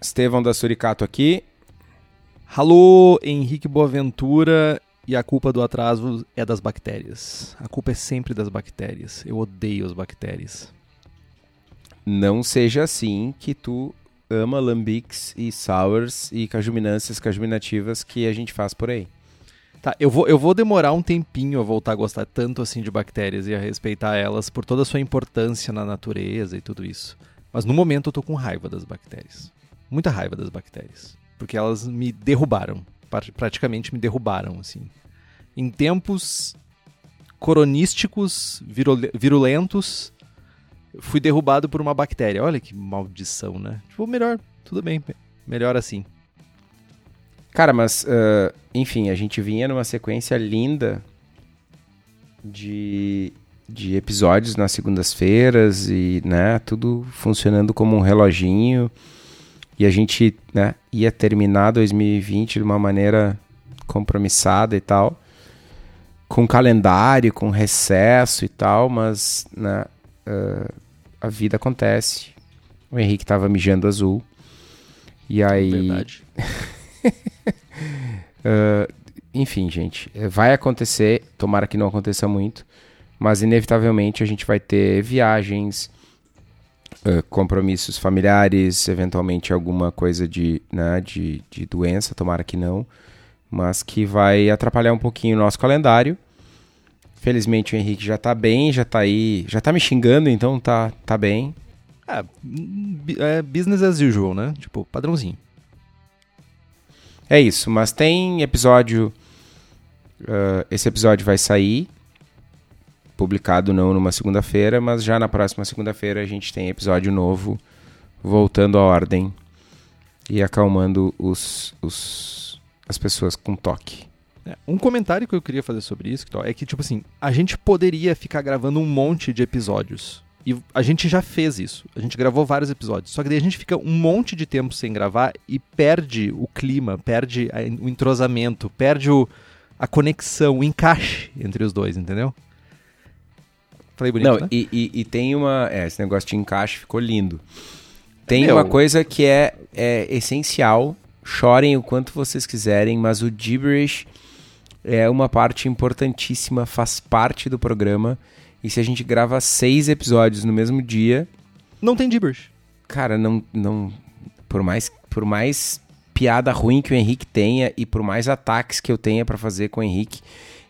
Estevão da Suricato aqui. Alô, Henrique Boaventura. E a culpa do atraso é das bactérias. A culpa é sempre das bactérias. Eu odeio as bactérias. Não seja assim que tu ama lambics e sours e cajuminâncias cajuminativas que a gente faz por aí. Tá, eu vou, eu vou demorar um tempinho a voltar a gostar tanto assim de bactérias e a respeitar elas por toda a sua importância na natureza e tudo isso. Mas no momento eu tô com raiva das bactérias. Muita raiva das bactérias. Porque elas me derrubaram. Praticamente me derrubaram, assim. Em tempos coronísticos, virulentos, fui derrubado por uma bactéria. Olha que maldição, né? Tipo, melhor, tudo bem, melhor assim. Cara, mas, uh, enfim, a gente vinha numa sequência linda de, de episódios nas segundas-feiras e, né, tudo funcionando como um reloginho. E a gente, né, ia terminar 2020 de uma maneira compromissada e tal. Com calendário, com recesso e tal, mas, né, uh, a vida acontece. O Henrique tava mijando azul. E aí. Verdade. uh, enfim, gente, vai acontecer. Tomara que não aconteça muito. Mas inevitavelmente a gente vai ter viagens, uh, compromissos familiares, eventualmente alguma coisa de, né, de, de doença, tomara que não. Mas que vai atrapalhar um pouquinho o nosso calendário. Felizmente o Henrique já tá bem, já tá aí, já tá me xingando, então tá, tá bem. É, é business as usual, né? Tipo, padrãozinho. É isso, mas tem episódio. Uh, esse episódio vai sair. Publicado não numa segunda-feira, mas já na próxima segunda-feira a gente tem episódio novo. Voltando à ordem. E acalmando os, os, as pessoas com toque. É, um comentário que eu queria fazer sobre isso é que, tipo assim, a gente poderia ficar gravando um monte de episódios. E a gente já fez isso. A gente gravou vários episódios. Só que daí a gente fica um monte de tempo sem gravar e perde o clima, perde o entrosamento, perde o, a conexão, o encaixe entre os dois, entendeu? Falei bonito, Não, né? e, e, e, tem uma... É, esse negócio de encaixe ficou lindo. Tem Meu... uma coisa que é, é essencial. Chorem o quanto vocês quiserem, mas o gibberish é uma parte importantíssima, faz parte do programa. E se a gente grava seis episódios no mesmo dia. Não tem gibberish. Cara, não. não por, mais, por mais piada ruim que o Henrique tenha e por mais ataques que eu tenha para fazer com o Henrique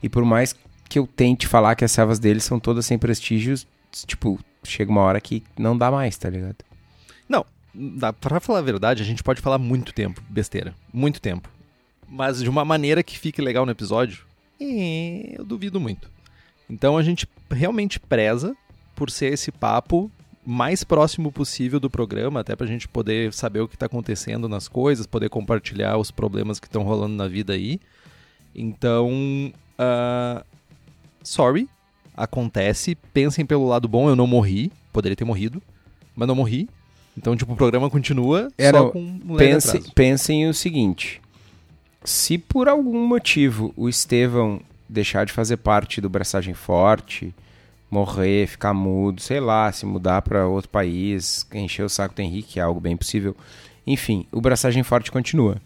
e por mais que eu tente falar que as servas dele são todas sem prestígios, tipo, chega uma hora que não dá mais, tá ligado? Não, dá, pra falar a verdade, a gente pode falar muito tempo, besteira. Muito tempo mas de uma maneira que fique legal no episódio, é, eu duvido muito. Então a gente realmente preza por ser esse papo mais próximo possível do programa, até pra gente poder saber o que tá acontecendo nas coisas, poder compartilhar os problemas que estão rolando na vida aí. Então, uh, sorry, acontece. Pensem pelo lado bom, eu não morri, poderia ter morrido, mas não morri. Então, tipo, o programa continua Era, só com um pense, Pensem o seguinte, se por algum motivo o Estevão deixar de fazer parte do Braçagem Forte, morrer, ficar mudo, sei lá, se mudar para outro país, encher o saco do Henrique, é algo bem possível. Enfim, o Braçagem Forte continua.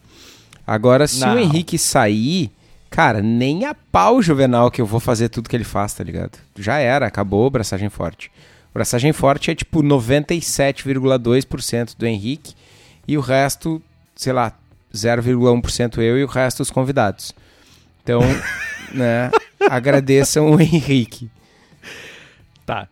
Agora, se Não. o Henrique sair, cara, nem a pau Juvenal que eu vou fazer tudo que ele faz, tá ligado? Já era, acabou o Braçagem Forte. O Braçagem Forte é tipo 97,2% do Henrique e o resto, sei lá, 0,1% eu e o resto os convidados. Então, né? agradeçam o Henrique. Tá.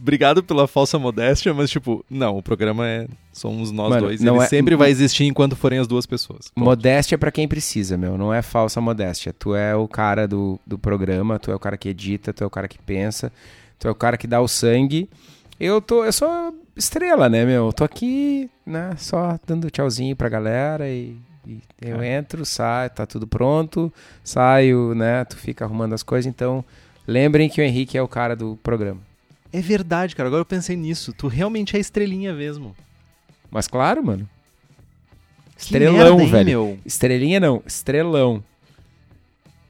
Obrigado pela falsa modéstia, mas, tipo, não, o programa é. Somos nós Mano, dois. não Ele é- sempre vai existir enquanto forem as duas pessoas. Ponto. Modéstia é pra quem precisa, meu. Não é falsa modéstia. Tu é o cara do, do programa, tu é o cara que edita, tu é o cara que pensa, tu é o cara que dá o sangue. Eu tô, eu sou estrela, né, meu? Eu tô aqui, né, só dando tchauzinho pra galera e eu entro, saio, tá tudo pronto, saio, né, tu fica arrumando as coisas, então lembrem que o Henrique é o cara do programa. É verdade, cara. Agora eu pensei nisso. Tu realmente é estrelinha mesmo. Mas claro, mano. Estrelão, merda, hein, velho. meu? Estrelinha não, estrelão.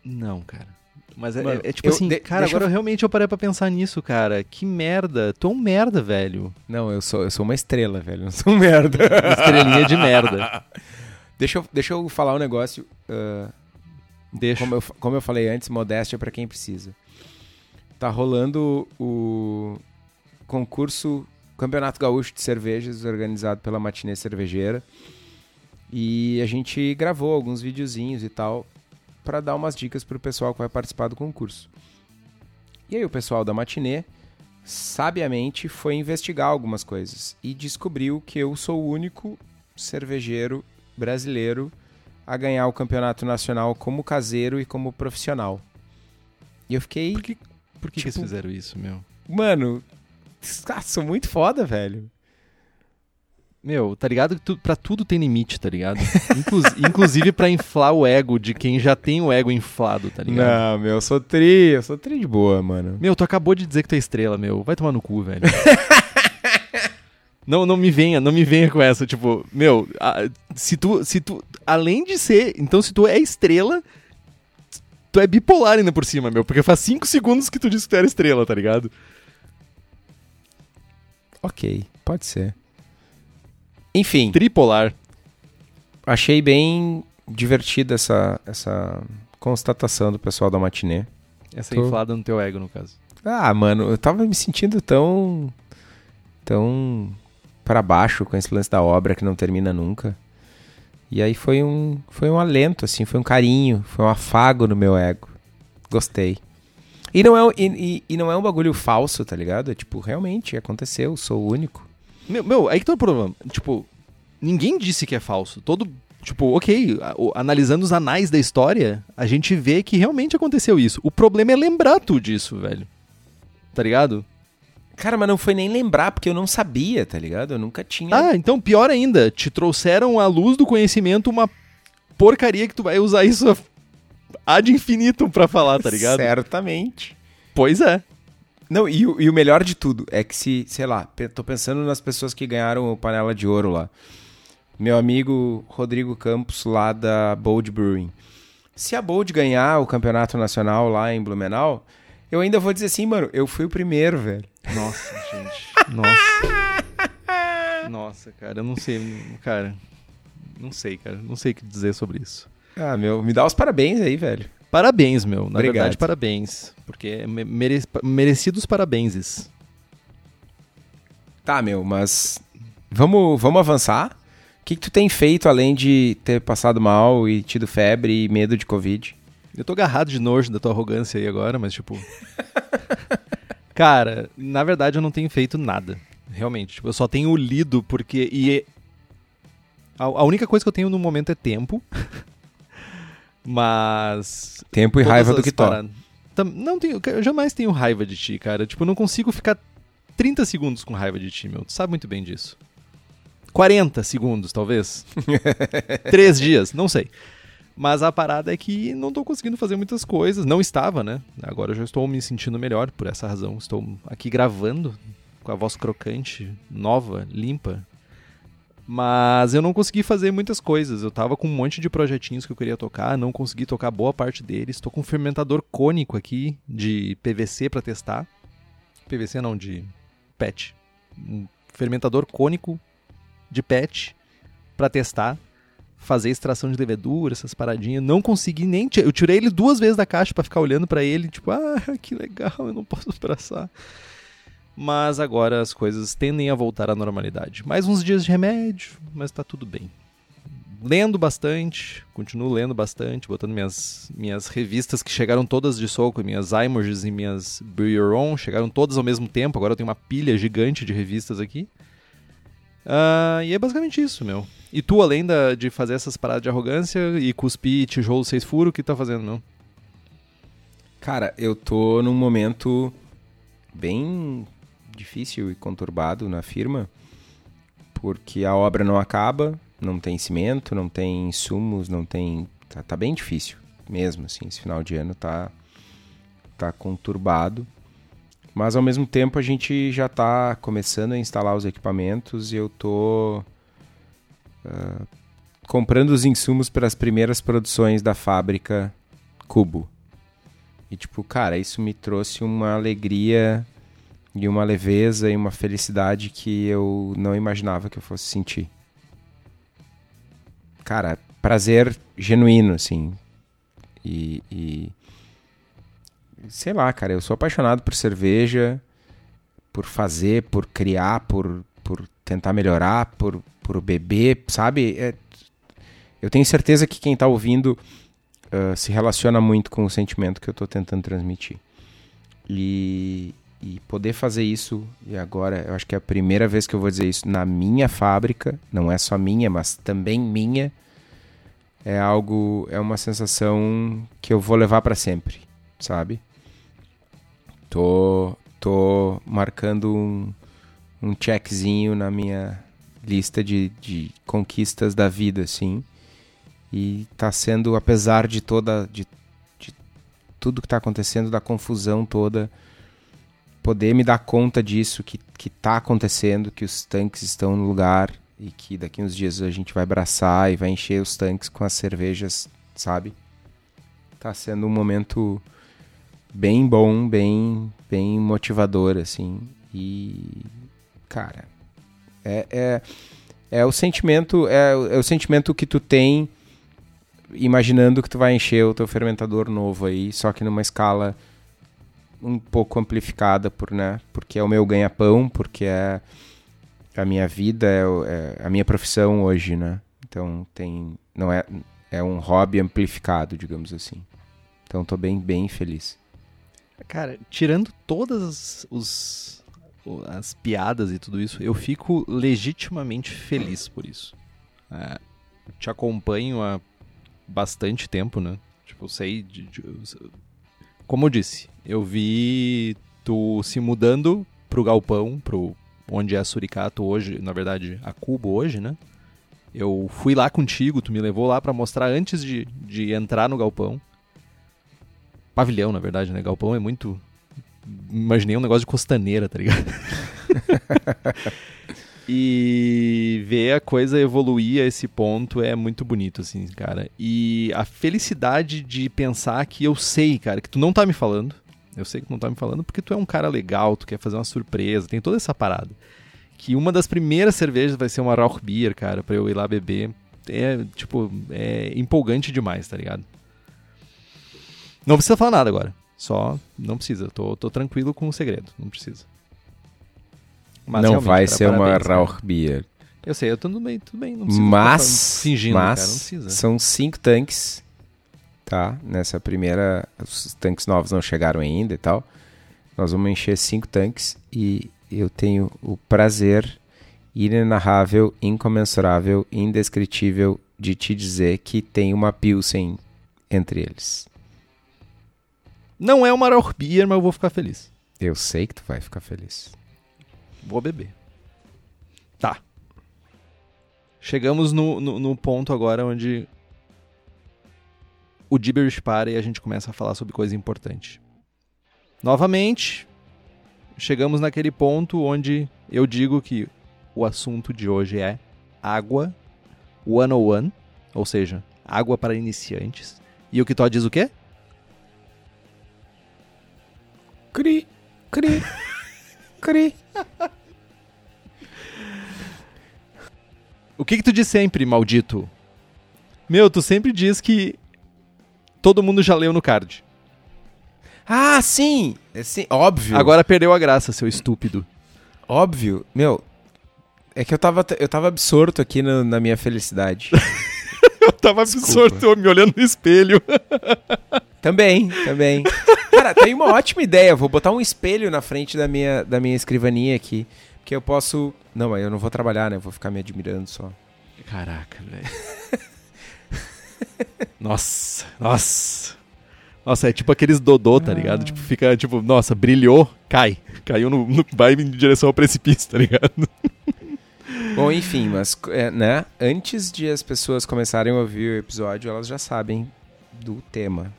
Não, cara. Mas é, Mano, é- é tipo eu- assim, de- cara, deixa agora eu- eu... realmente eu parei pra pensar nisso, cara. Que merda. Tu é um merda, velho. Não, eu sou, eu sou uma estrela, velho. Não sou um merda. Estrelinha de merda. Deixa eu, deixa eu falar um negócio. ah, Deixa. como, eu, fa- como eu falei antes, modéstia pra quem precisa. Tá rolando o concurso Campeonato Gaúcho de Cervejas, organizado pela Matinê Cervejeira. E a gente gravou alguns videozinhos e tal, pra dar umas dicas pro pessoal que vai participar do concurso. E aí o pessoal da Matinê, sabiamente, foi investigar algumas coisas. E descobriu que eu sou o único cervejeiro brasileiro a ganhar o campeonato nacional como caseiro e como profissional. E eu fiquei, Por que, por que, eles Tipo- fizeram isso, meu? mano, ah, sou muito foda, velho. Meu, tá ligado que tu, pra tudo tem limite, tá ligado? Inclus- inclusive pra inflar o ego de quem já tem o ego inflado, tá ligado? Não, meu, eu sou tri, eu sou tri de boa, mano. Meu, tu acabou de dizer que tu é estrela, meu. Vai tomar no cu, velho. não, não me venha, não me venha com essa, tipo, meu, a- se tu, se tu, além de ser, então se tu é estrela, tu é bipolar ainda por cima, meu, porque faz 5 segundos que tu disse que tu era estrela, tá ligado? Ok, pode ser. Enfim, Tripolar. achei bem divertida essa, essa constatação do pessoal da matinê. Essa Tô- inflada no teu ego, no caso. Ah, mano, eu tava me sentindo tão. tão. para baixo com esse lance da obra que não termina nunca. E aí foi um. foi um alento, assim, foi um carinho, foi um afago no meu ego. Gostei. E não é, e, e- não é um bagulho falso, tá ligado? É tipo, realmente aconteceu, sou o único. Meu, meu, aí que tá o problema. Tipo, ninguém disse que é falso. Todo. Tipo, ok, analisando os anais da história, a gente vê que realmente aconteceu isso. O problema é lembrar tu disso, velho. Tá ligado? Cara, mas não foi nem lembrar, porque eu não sabia, tá ligado? Eu nunca tinha. Ah, então pior ainda, te trouxeram à luz do conhecimento uma porcaria que tu vai usar isso ad infinitum pra falar, tá ligado? Certamente. Pois é. Não, e, o- e o melhor de tudo é que se, sei lá, tô pensando nas pessoas que ganharam o Panela de Ouro lá. Meu amigo Rodrigo Campos, lá da Bold Brewing. Se a Bold ganhar o campeonato nacional lá em Blumenau, eu ainda vou dizer assim, mano, eu fui o primeiro, velho. Nossa, gente. Nossa. Nossa, cara, eu não sei, cara. Não sei, cara. Não sei o que dizer sobre isso. Ah, meu, me dá os parabéns aí, velho. Parabéns, meu. Na Obrigado. verdade, parabéns. Porque é me- mere- merecidos parabenses. Tá, meu, mas vamos, vamos avançar? O que, que tu tem feito além de ter passado mal e tido febre e medo de Covid? Eu tô agarrado de nojo da tua arrogância aí agora, mas tipo. Cara, na verdade eu não tenho feito nada. Realmente. Tipo, eu só tenho lido porque. E é- a, a única coisa que eu tenho no momento é tempo. Mas. Tempo e raiva do que Tam- Não tenho, eu jamais tenho raiva de ti, cara. Tipo, eu não consigo ficar 30 segundos com raiva de ti, meu. Tu sabe muito bem disso. 40 segundos, talvez. Três dias, não sei. Mas a parada é que não tô conseguindo fazer muitas coisas. Não estava, né? Agora eu já estou me sentindo melhor por essa razão. Estou aqui gravando com a voz crocante, nova, limpa. Mas eu não consegui fazer muitas coisas. Eu tava com um monte de projetinhos que eu queria tocar, não consegui tocar boa parte deles. Estou com um fermentador cônico aqui de PVC para testar. PVC não, de PET. Um fermentador cônico de PET para testar, fazer extração de levedura, essas paradinhas. Não consegui nem, eu tirei ele duas vezes da caixa para ficar olhando para ele, tipo, ah, que legal, eu não posso abraçar. Mas agora as coisas tendem a voltar à normalidade. Mais uns dias de remédio, mas tá tudo bem. lendo bastante, continuo lendo bastante, botando minhas, minhas revistas que chegaram todas de soco, minhas iMoges e minhas Brew Your Own, chegaram todas ao mesmo tempo, agora eu tenho uma pilha gigante de revistas aqui. Uh, e é basicamente isso, meu. E tu, além da, de fazer essas paradas de arrogância e cuspir tijolo seis furos, o que tá fazendo, meu? Cara, eu tô num momento bem difícil e conturbado na firma, porque a obra não acaba, não tem cimento, não tem insumos, não tem. Tá, tá bem difícil mesmo, assim. Esse final de ano tá, tá conturbado. Mas ao mesmo tempo a gente já está começando a instalar os equipamentos e eu tô uh, comprando os insumos para as primeiras produções da fábrica Cubo. E tipo, cara, isso me trouxe uma alegria e uma leveza e uma felicidade que eu não imaginava que eu fosse sentir. Cara, prazer genuíno, assim. E, e sei lá, cara, eu sou apaixonado por cerveja, por fazer, por criar, por, por tentar melhorar, por, por beber, sabe? É, eu tenho certeza que quem está ouvindo uh, se relaciona muito com o sentimento que eu estou tentando transmitir. E, e poder fazer isso, e agora eu acho que é a primeira vez que eu vou dizer isso na minha fábrica, não é só minha, mas também minha, é algo, é uma sensação que eu vou levar para sempre, sabe? Tô, tô marcando um, um checkzinho na minha lista de, de conquistas da vida, assim. E tá sendo, apesar de toda. de, de tudo que tá acontecendo, da confusão toda, poder me dar conta disso, que, que tá acontecendo, que os tanques estão no lugar e que daqui uns dias a gente vai abraçar e vai encher os tanques com as cervejas, sabe? Tá sendo um momento bem bom, bem, bem motivador, assim. E, cara, é, é, é o sentimento, é, é, o sentimento que tu tem imaginando que tu vai encher o teu fermentador novo aí, só que numa escala um pouco amplificada por, né, porque é o meu ganha-pão, porque é a minha vida, é, é a minha profissão hoje, né? Então tem, não é, é um hobby amplificado, digamos assim. Então tô bem, bem feliz. Cara, tirando todas os, as piadas e tudo isso, eu fico legitimamente feliz por isso. É, te acompanho há bastante tempo, né? Tipo, eu sei. De, de, como eu disse, eu vi tu se mudando pro galpão, pro onde é Suricato hoje, na verdade, a Cubo hoje, né? Eu fui lá contigo, tu me levou lá para mostrar antes de, de entrar no galpão pavilhão, na verdade, né? Galpão é muito. Imaginei um negócio de costaneira, tá ligado? e ver a coisa evoluir a esse ponto é muito bonito, assim, cara. E a felicidade de pensar que eu sei, cara, que tu não tá me falando. Eu sei que tu não tá me falando porque tu é um cara legal, tu quer fazer uma surpresa, tem toda essa parada. Que uma das primeiras cervejas vai ser uma Rauch Beer, cara, pra eu ir lá beber. É, tipo, é empolgante demais, tá ligado? Não precisa falar nada agora. Só não precisa. Tô, tô tranquilo com o segredo. Não precisa. Mas não vai ser uma Rauchbier. Eu sei, eu tô tudo bem, tudo bem. Não precisa mas, fingindo, mas cara, são cinco tanques, tá? Nessa primeira, os tanques novos não chegaram ainda e tal. Nós vamos encher cinco tanques e eu tenho o prazer inenarrável, incomensurável, indescritível de te dizer que tem uma Pilsen entre eles. Não é uma Rauch Beer, mas eu vou ficar feliz. Eu sei que tu vai ficar feliz. Vou beber. Tá. Chegamos no, no, no ponto agora onde o Gibberish para e a gente começa a falar sobre coisa importante. Novamente, chegamos naquele ponto onde eu digo que o assunto de hoje é água 101, ou seja, água para iniciantes. E o que tu diz o quê? Cri, cri, cri. O que que tu diz sempre, maldito? Meu, tu sempre diz que todo mundo já leu no card. Ah, sim! É, sim, óbvio. Agora perdeu a graça, seu estúpido. Óbvio. Meu, é que eu tava, eu tava absorto aqui no, na minha felicidade. Eu tava absorto, me olhando no espelho. Também, também. Cara, tem uma ótima ideia. Vou botar um espelho na frente da minha, da minha escrivaninha aqui. Que eu posso. Não, mas eu não vou trabalhar, né? Vou ficar me admirando só. Caraca, velho. nossa, nossa. Nossa, é tipo aqueles dodô, tá ligado? Tipo, fica, tipo, nossa, brilhou, cai. Caiu no, no vai em direção ao precipício, tá ligado? Bom, enfim, mas, é, né? Antes de as pessoas começarem a ouvir o episódio, elas já sabem do tema.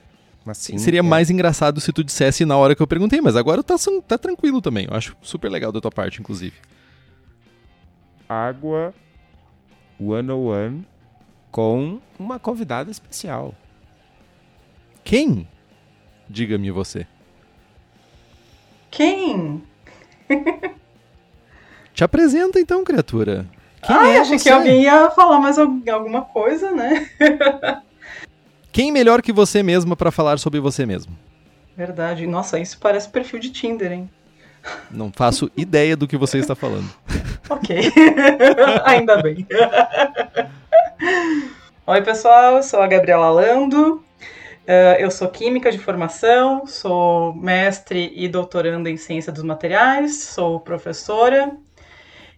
Mas sim, Seria é. mais engraçado se tu dissesse na hora que eu perguntei, mas agora tá, tá tranquilo também. Eu acho super legal da tua parte, inclusive. Água 101 com uma convidada especial. Quem? Diga-me você. Quem? Te apresenta então, criatura. Quem ah, é achei você? que alguém ia falar mais al- alguma coisa, né? Quem melhor que você mesma pra falar sobre você mesmo? Verdade. Nossa, isso parece perfil de Tinder, hein? Não faço ideia do que você está falando. Ok. Ainda bem. Oi, pessoal. Eu sou a Gabriela Lando. Eh, Eu sou química de formação, sou mestre e doutoranda em ciência dos materiais, sou professora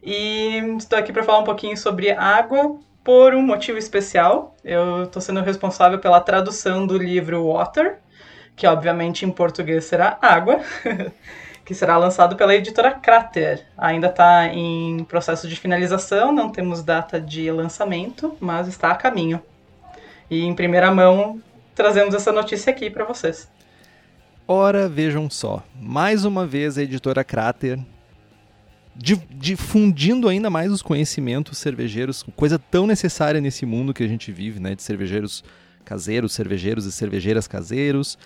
e estou aqui para falar um pouquinho sobre água por um motivo especial. Eu estou sendo responsável pela tradução do livro Water, que obviamente em português será água. que será lançado pela editora Crater. Ainda está em processo de finalização, não temos data de lançamento, mas está a caminho. E em primeira mão trazemos essa notícia aqui para vocês. Ora, vejam só. Mais uma vez a editora Crater difundindo ainda mais os conhecimentos cervejeiros, coisa tão necessária nesse mundo que a gente vive, né? De cervejeiros caseiros, cervejeiros e cervejeiras caseiros,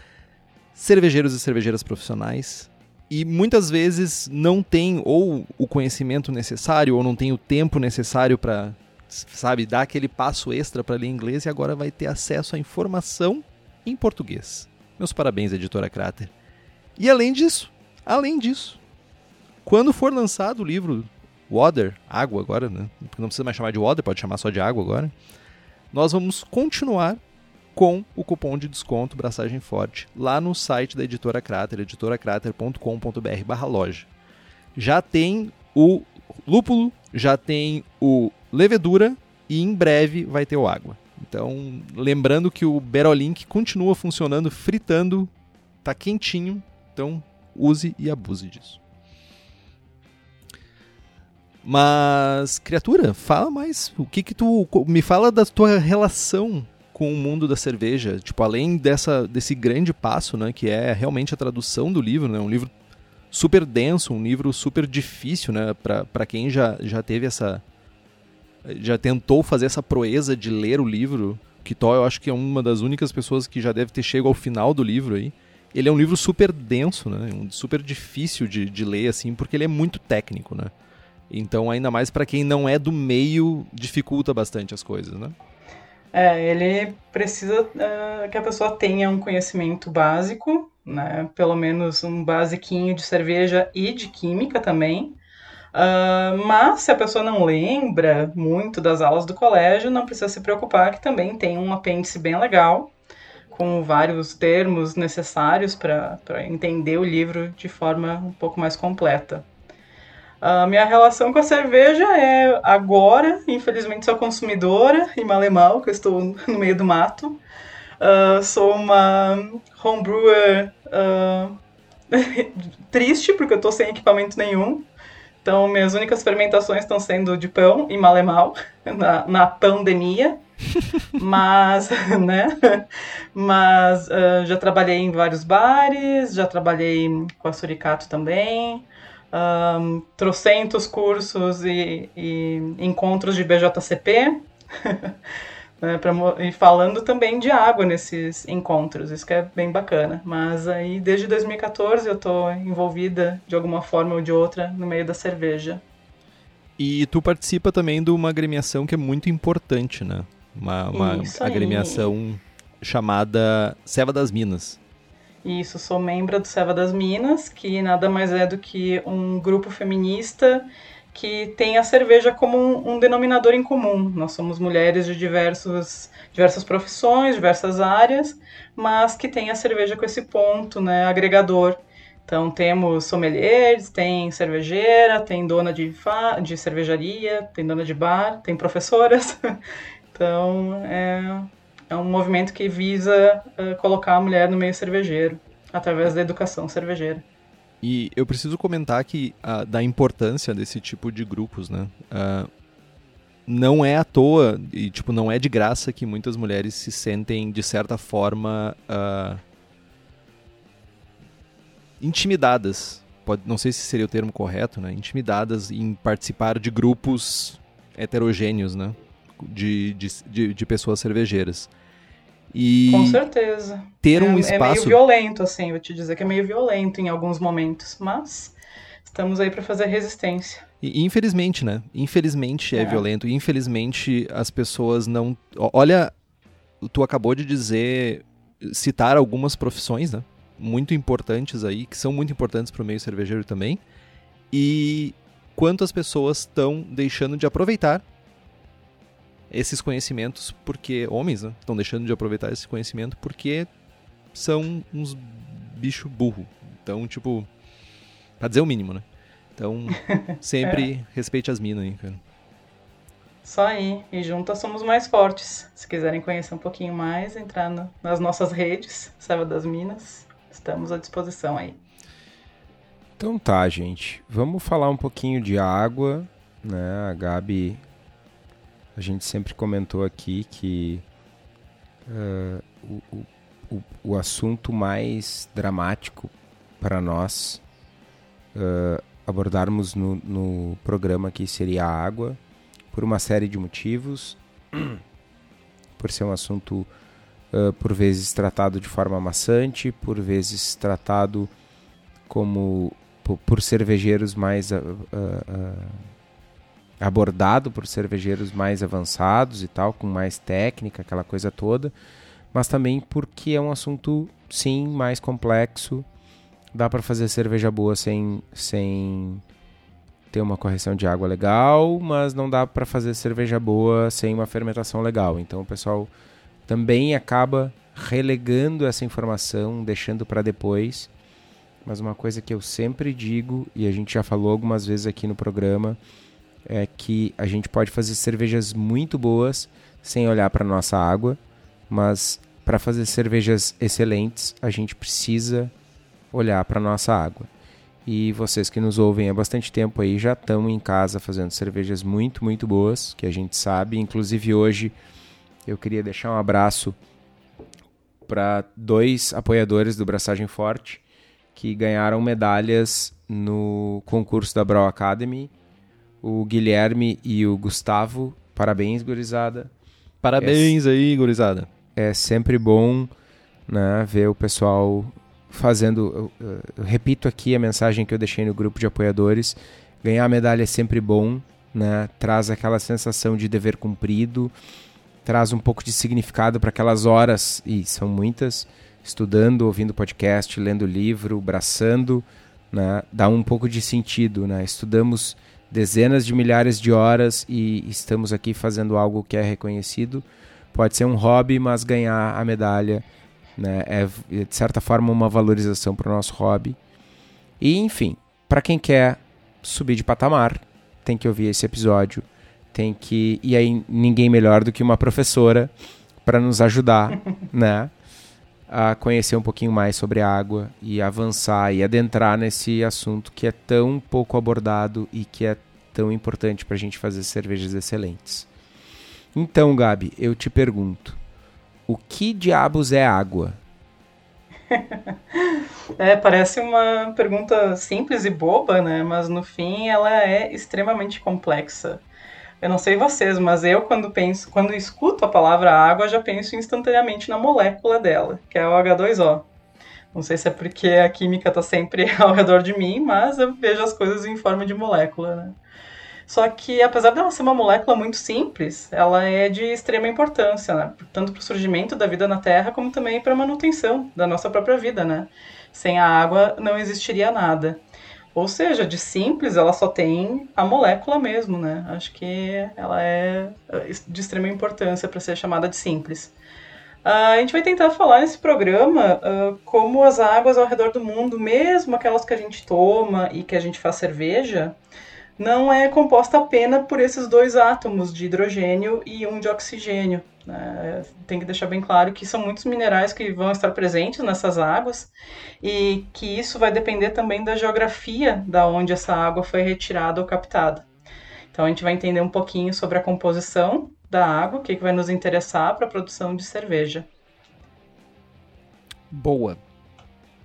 cervejeiros e cervejeiras profissionais. E muitas vezes não tem ou o conhecimento necessário ou não tem o tempo necessário para, sabe, dar aquele passo extra para ler inglês e agora vai ter acesso à informação em português. Meus parabéns, editora Crater. E além disso, além disso, quando for lançado o livro Water, água agora, né? Não precisa mais chamar de Water, pode chamar só de água agora. Nós vamos continuar com o cupom de desconto Braçagem Forte lá no site da editora Crater, editoracrater.com.br barra loja. Já tem o lúpulo, já tem o levedura e em breve vai ter o água. Então, lembrando que o Berolink continua funcionando, fritando, tá quentinho, então use e abuse disso. Mas, criatura, fala mais. O que que tu. Me fala da tua relação com o mundo da cerveja. Tipo, além dessa, desse grande passo, né? Que é realmente a tradução do livro, né? Um livro super denso, um livro super difícil, né? Pra, pra quem já, já teve essa. Já tentou fazer essa proeza de ler o livro. Que Tó, eu acho que é uma das únicas pessoas que já deve ter chegado ao final do livro aí. Ele é um livro super denso, né? Um super difícil de, de ler, assim, porque ele é muito técnico, né? Então, ainda mais para quem não é do meio, dificulta bastante as coisas, né? É, ele precisa eh, que a pessoa tenha um conhecimento básico, né? Pelo menos um basiquinho de cerveja e de química também. Ah, mas se a pessoa não lembra muito das aulas do colégio, não precisa se preocupar que também tem um apêndice bem legal, com vários termos necessários para entender o livro de forma um pouco mais completa. A minha relação com a cerveja é agora, infelizmente sou consumidora e mal e mal, que eu estou no meio do mato. Ah, sou uma homebrewer ah, triste, porque eu estou sem equipamento nenhum. Então, minhas únicas fermentações estão sendo de pão e mal e mal, na, na pandemia. Mas, né? Mas ah, já trabalhei em vários bares, já trabalhei com a Suricato também um, trocentos cursos e, e encontros de BJCP, né, pra e falando também de água nesses encontros, isso que é bem bacana. Mas aí, desde 2014, eu estou envolvida de alguma forma ou de outra no meio da cerveja. E tu participa também de uma agremiação que é muito importante, né? Uma, uma agremiação chamada Ceva das Minas. Isso, sou membro do Seva das Minas, que nada mais é do que um grupo feminista que tem a cerveja como um, um, denominador em comum. Nós somos mulheres de diversos, diversas profissões, diversas áreas, mas que tem a cerveja com esse ponto né, agregador. Então temos sommeliers, tem cervejeira, tem dona de, de cervejaria, tem dona de bar, tem professoras. então é, é um movimento que visa uh, colocar a mulher no meio cervejeiro, através da educação cervejeira. E eu preciso comentar que uh, da importância desse tipo de grupos, né? Uh, não é à toa e tipo não é de graça que muitas mulheres se sentem de certa forma uh, intimidadas. Pode, não sei se seria o termo correto, né? Intimidadas em participar de grupos heterogêneos, né? De, de, de pessoas cervejeiras. E Com certeza. Ter um é, espaço. É meio violento, assim, vou te dizer que é meio violento em alguns momentos, mas estamos aí para fazer resistência. E, infelizmente, né? Infelizmente é, é violento. Infelizmente as pessoas não. Olha, tu acabou de dizer, citar algumas profissões, né? Muito importantes aí, que são muito importantes para o meio cervejeiro também. E quanto as pessoas estão deixando de aproveitar esses conhecimentos porque homens né, estão deixando de aproveitar esse conhecimento porque são uns bicho burro. Então, tipo, pra dizer o mínimo, né? Então, sempre é. respeite as minas aí, cara. Só aí. E juntas somos mais fortes. Se quiserem conhecer um pouquinho mais, entrar no, nas nossas redes, Serva das Minas, estamos à disposição aí. Então tá, gente. Vamos falar um pouquinho de água, né? A Gabi a gente sempre comentou aqui que uh, o, o, o, assunto mais dramático para nós uh, abordarmos no, no programa aqui seria a água, por uma série de motivos, por ser um assunto uh, por vezes tratado de forma maçante, por vezes tratado como por, por cervejeiros mais abordado por cervejeiros mais avançados e tal, com mais técnica, aquela coisa toda, mas também porque é um assunto, sim, mais complexo. Dá para fazer cerveja boa sem, sem ter uma correção de água legal, mas não dá para fazer cerveja boa sem uma fermentação legal. Então o pessoal também acaba relegando essa informação, deixando para depois. Mas uma coisa que eu sempre digo, e a gente já falou algumas vezes aqui no programa, é que a gente pode fazer cervejas muito boas sem olhar para nossa água, mas para fazer cervejas excelentes, a gente precisa olhar para nossa água. E vocês que nos ouvem há bastante tempo aí já estão em casa fazendo cervejas muito, muito boas, que a gente sabe. Inclusive hoje eu queria deixar um abraço para dois apoiadores do Braçagem Forte que ganharam medalhas no concurso da Brawl Academy o Guilherme e o Gustavo. Parabéns, gurizada. Parabéns é, aí, gurizada. É sempre bom né, ver o pessoal fazendo. Eu, eu, repito aqui a mensagem que eu deixei no grupo de apoiadores. Ganhar a medalha é sempre bom, né? Traz aquela sensação de dever cumprido, traz um pouco de significado para aquelas horas, e são muitas, estudando, ouvindo podcast, lendo livro, braçando, né? Dá um pouco de sentido, né? Estudamos dezenas de milhares de horas e estamos aqui fazendo algo que é reconhecido. Pode ser um hobby, mas ganhar a medalha né, é de certa forma uma valorização para o nosso hobby. E enfim, para quem quer subir de patamar, tem que ouvir esse episódio, tem que e aí ninguém melhor do que uma professora para nos ajudar, né? A conhecer um pouquinho mais sobre a água e avançar e adentrar nesse assunto que é tão pouco abordado e que é tão importante para a gente fazer cervejas excelentes. Então, Gabi, eu te pergunto: o que diabos é água? é, parece uma pergunta simples e boba, né? Mas no fim ela é extremamente complexa. Eu não sei vocês, mas eu quando penso, quando escuto a palavra água, já penso instantaneamente na molécula dela, que é o H2O. Não sei se é porque a química está sempre ao redor de mim, mas eu vejo as coisas em forma de molécula, né? Só que, apesar dela ser uma molécula muito simples, ela é de extrema importância, né? tanto para o surgimento da vida na Terra, como também para a manutenção da nossa própria vida, né? Sem a água não existiria nada. Ou seja, de simples ela só tem a molécula mesmo, né? Acho que ela é de extrema importância para ser chamada de simples. Uh, a gente vai tentar falar nesse programa uh, como as águas ao redor do mundo, mesmo aquelas que a gente toma e que a gente faz cerveja, não é composta apenas por esses dois átomos de hidrogênio e um de oxigênio. Né? Tem que deixar bem claro que são muitos minerais que vão estar presentes nessas águas e que isso vai depender também da geografia da onde essa água foi retirada ou captada. Então a gente vai entender um pouquinho sobre a composição da água, o que, que vai nos interessar para a produção de cerveja. Boa.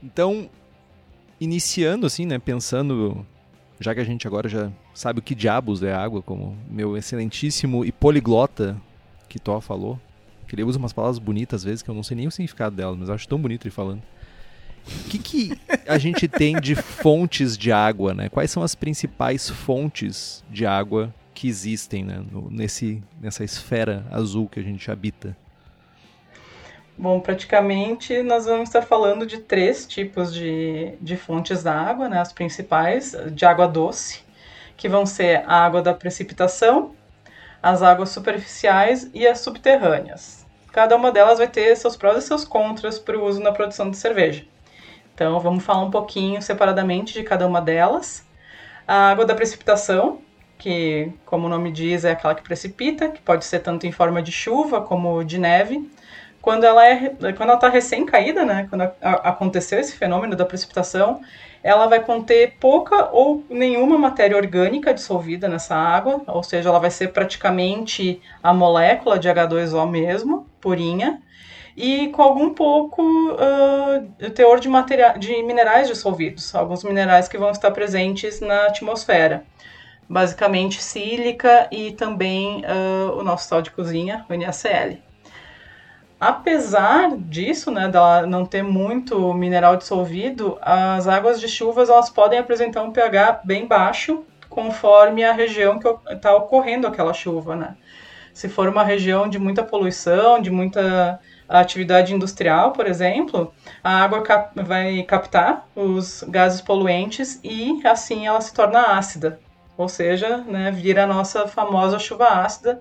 Então, iniciando assim, né, pensando, já que a gente agora já sabe o que diabos é água, como meu excelentíssimo e poliglota que Tó falou, que ele usa umas palavras bonitas às vezes que eu não sei nem o significado delas, mas acho tão bonito ele falando. O que, que a gente tem de fontes de água, né? Quais são as principais fontes de água que existem né? No, nesse, nessa esfera azul que a gente habita? Bom, praticamente nós vamos estar falando de três tipos de, de fontes da água, né? As principais, de água doce, que vão ser a água da precipitação, as águas superficiais e as subterrâneas. Cada uma delas vai ter seus prós e seus contras para o uso na produção de cerveja. Então, vamos falar um pouquinho separadamente de cada uma delas. A água da precipitação, que, como o nome diz, é aquela que precipita, que pode ser tanto em forma de chuva como de neve. Quando ela é, quando ela está recém caída, né, quando a, a, aconteceu esse fenômeno da precipitação, ela vai conter pouca ou nenhuma matéria orgânica dissolvida nessa água, ou seja, ela vai ser praticamente a molécula de H2O mesmo, purinha e com algum pouco uh, teor de, de minerais dissolvidos, alguns minerais que vão estar presentes na atmosfera. Basicamente sílica e também uh, o nosso sal de cozinha, o NaCl. Apesar disso, né, dela não ter muito mineral dissolvido, as águas de chuvas elas podem apresentar um pH bem baixo conforme a região que está ocorrendo aquela chuva, né? Se for uma região de muita poluição, de muita atividade industrial, por exemplo, a água cap vai captar os gases poluentes e assim ela se torna ácida. Ou seja, né, vira a nossa famosa chuva ácida,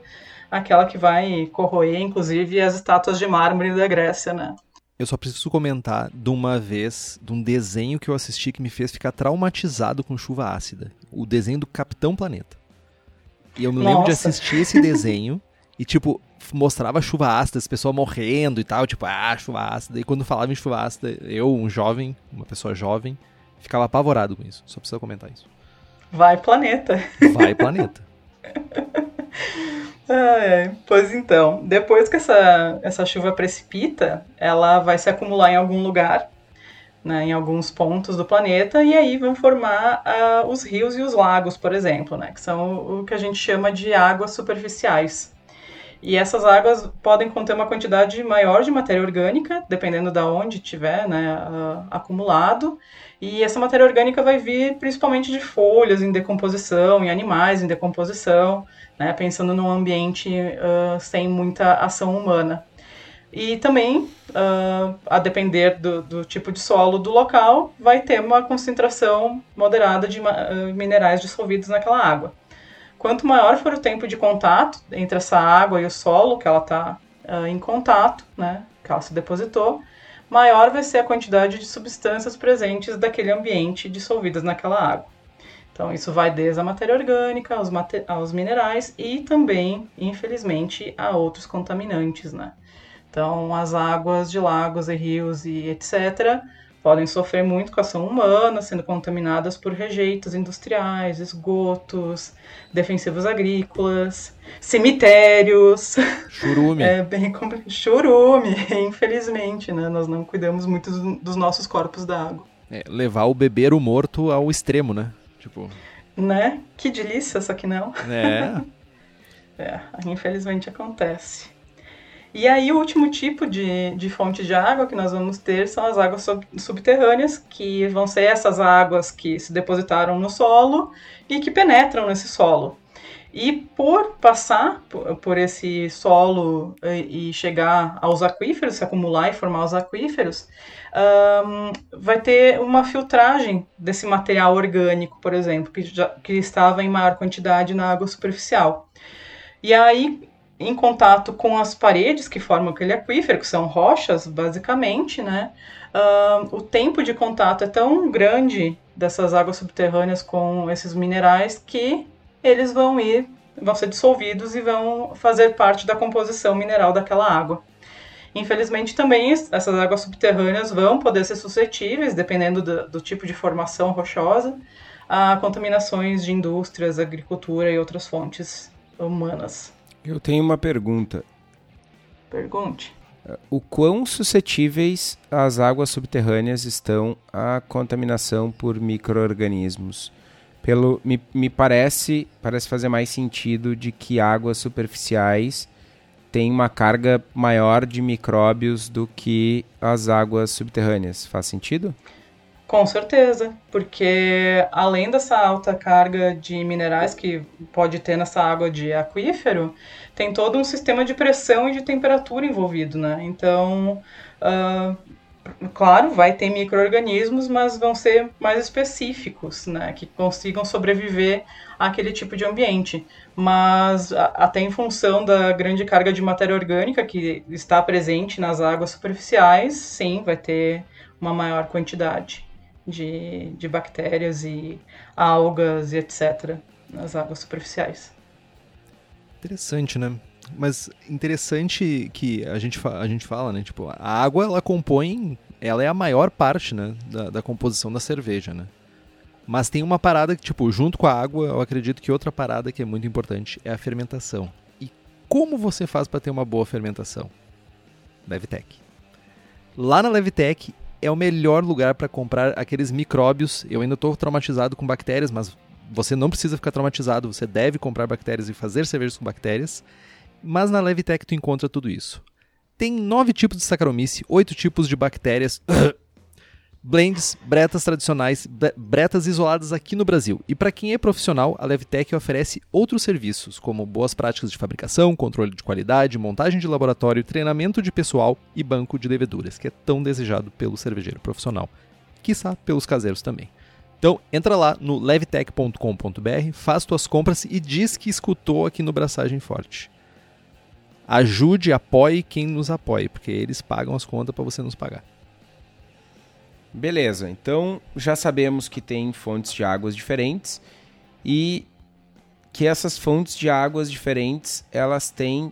aquela que vai corroer, inclusive, as estátuas de mármore da Grécia, né? Eu só preciso comentar de uma vez, de um desenho que eu assisti que me fez ficar traumatizado com chuva ácida. O desenho do Capitão Planeta. E eu me lembro Nossa. de assistir esse desenho e, tipo, mostrava chuva ácida, as pessoas morrendo e tal, tipo, ah, chuva ácida. E quando falava em chuva ácida, eu, um jovem, uma pessoa jovem, ficava apavorado com isso. Só precisa comentar isso. Vai planeta. Vai planeta. ah, pois então, depois que essa, essa chuva precipita, ela vai se acumular em algum lugar, né, em alguns pontos do planeta, e aí vão formar uh, os rios e os lagos, por exemplo, né, que são o que a gente chama de águas superficiais. E essas águas podem conter uma quantidade maior de matéria orgânica, dependendo da de onde tiver né, uh, acumulado. E essa matéria orgânica vai vir principalmente de folhas em decomposição, em animais em decomposição, né, pensando num ambiente uh, sem muita ação humana. E também, uh, a depender do, do, tipo de solo do local, vai ter uma concentração moderada de minerais dissolvidos naquela água. Quanto maior for o tempo de contato entre essa água e o solo que ela está uh, em contato, né, que ela se depositou, maior vai ser a quantidade de substâncias presentes daquele ambiente dissolvidas naquela água. Então, isso vai desde a matéria orgânica aos, aos minerais e também, infelizmente, a outros contaminantes, né? Então, as águas de lagos e rios e etc podem sofrer muito com a ação humana, sendo contaminadas por rejeitos industriais, esgotos, defensivos agrícolas, cemitérios. Churume. É bem complicado. Churume, infelizmente, né? Nós não cuidamos muito dos nossos corpos d'água. É, levar o beber o morto ao extremo, né? Tipo. Né? Que delícia, só que não. É. é, infelizmente acontece. E aí o último tipo de, de fonte de água que nós vamos ter são as águas sub, subterrâneas, que vão ser essas águas que se depositaram no solo e que penetram nesse solo. E por passar por esse solo e chegar aos aquíferos, se acumular e formar os aquíferos, um, vai ter uma filtragem desse material orgânico, por exemplo, que, já, que estava em maior quantidade na água superficial. E aí, em contato com as paredes que formam aquele aquífero, que são rochas, basicamente, né? Uh, o tempo de contato é tão grande dessas águas subterrâneas com esses minerais que eles vão ir, vão ser dissolvidos e vão fazer parte da composição mineral daquela água. Infelizmente, também essas águas subterrâneas vão poder ser suscetíveis, dependendo do, do tipo de formação rochosa, a contaminações de indústrias, agricultura e outras fontes humanas. Eu tenho uma pergunta. Pergunte. O quão suscetíveis as águas subterrâneas estão à contaminação por micro-organismos? Pelo, me, me parece, parece fazer mais sentido de que águas superficiais têm uma carga maior de micróbios do que as águas subterrâneas. Faz sentido? Com certeza, porque além dessa alta carga de minerais que pode ter nessa água de aquífero, tem todo um sistema de pressão e de temperatura envolvido, né? Então, uh, claro, vai ter micro-organismos, mas vão ser mais específicos, né, que consigam sobreviver àquele tipo de ambiente. Mas até em função da grande carga de matéria orgânica que está presente nas águas superficiais, sim, vai ter uma maior quantidade de, de bactérias e algas e etc. nas águas superficiais. Interessante, né? mas interessante que a gente, a gente fala, né? Tipo, a água ela compõe, ela é a maior parte, né, da, da composição da cerveja, né? Mas tem uma parada que, tipo, junto com a água, eu acredito que outra parada que é muito importante é a fermentação. E como você faz para ter uma boa fermentação? Levtech. Lá na Levtech é o melhor lugar para comprar aqueles micróbios. Eu ainda estou traumatizado com bactérias, mas você não precisa ficar traumatizado. Você deve comprar bactérias e fazer cervejas com bactérias. Mas na Levitec tu encontra tudo isso. Tem nove tipos de Saccharomyces, oito tipos de bactérias, blends, bretas tradicionais, bretas isoladas aqui no Brasil. E para quem é profissional, a Levitec oferece outros serviços, como boas práticas de fabricação, controle de qualidade, montagem de laboratório, treinamento de pessoal e banco de leveduras, que é tão desejado pelo cervejeiro profissional, quiçá pelos caseiros também. Então, entra lá no levitec.com.br, faz tuas compras e diz que escutou aqui no Braçagem Forte ajude, apoie quem nos apoie, porque eles pagam as contas para você nos pagar. Beleza, então já sabemos que tem fontes de águas diferentes e que essas fontes de águas diferentes elas têm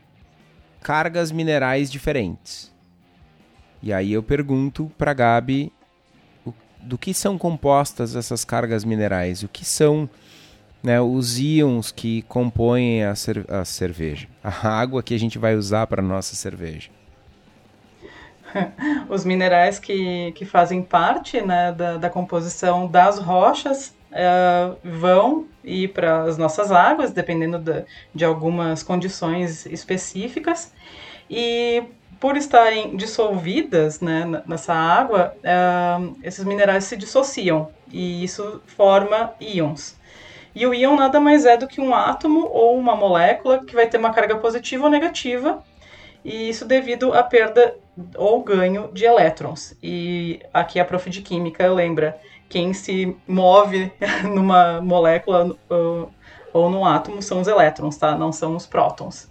cargas minerais diferentes. E aí eu pergunto para Gabi do que são compostas essas cargas minerais, o que são né, os íons que compõem a, cer a cerveja, a água que a gente vai usar para nossa cerveja. Os minerais que, que fazem parte né, da, da composição das rochas uh, vão ir para as nossas águas, dependendo de, de algumas condições específicas. E por estarem dissolvidas né, nessa água, uh, esses minerais se dissociam e isso forma íons. E o íon nada mais é do que um átomo ou uma molécula que vai ter uma carga positiva ou negativa, e isso devido à perda ou ganho de elétrons. E aqui a prof de química lembra, quem se move numa molécula ou, ou num átomo são os elétrons, tá? Não são os prótons.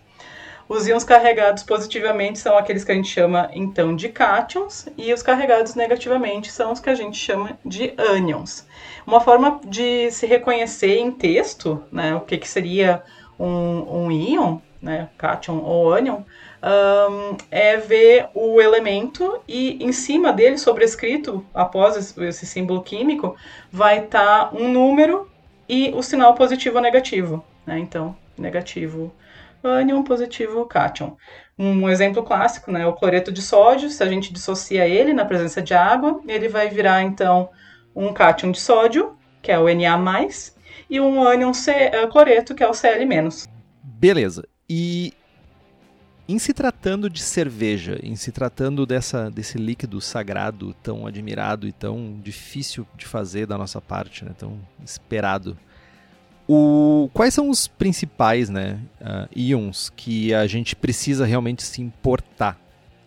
Os íons carregados positivamente são aqueles que a gente chama então de cátions, e os carregados negativamente são os que a gente chama de ânions. Uma forma de se reconhecer em texto, né, o que, que seria um, um íon, né, cation ou ânion, um, é ver o elemento e em cima dele, sobrescrito, após esse símbolo químico, vai estar tá um número e o sinal positivo ou negativo. Né? Então, negativo ânion, positivo cátion. Um exemplo clássico, né, o cloreto de sódio, se a gente dissocia ele na presença de água, ele vai virar então um cátion de sódio, que é o Na+, e um ânion eh, cloreto, que é o Cl-. Beleza. E em se tratando de cerveja, em se tratando dessa, desse líquido sagrado tão admirado e tão difícil de fazer da nossa parte, né, tão esperado, O, quais são os principais né, uh, íons que a gente precisa realmente se importar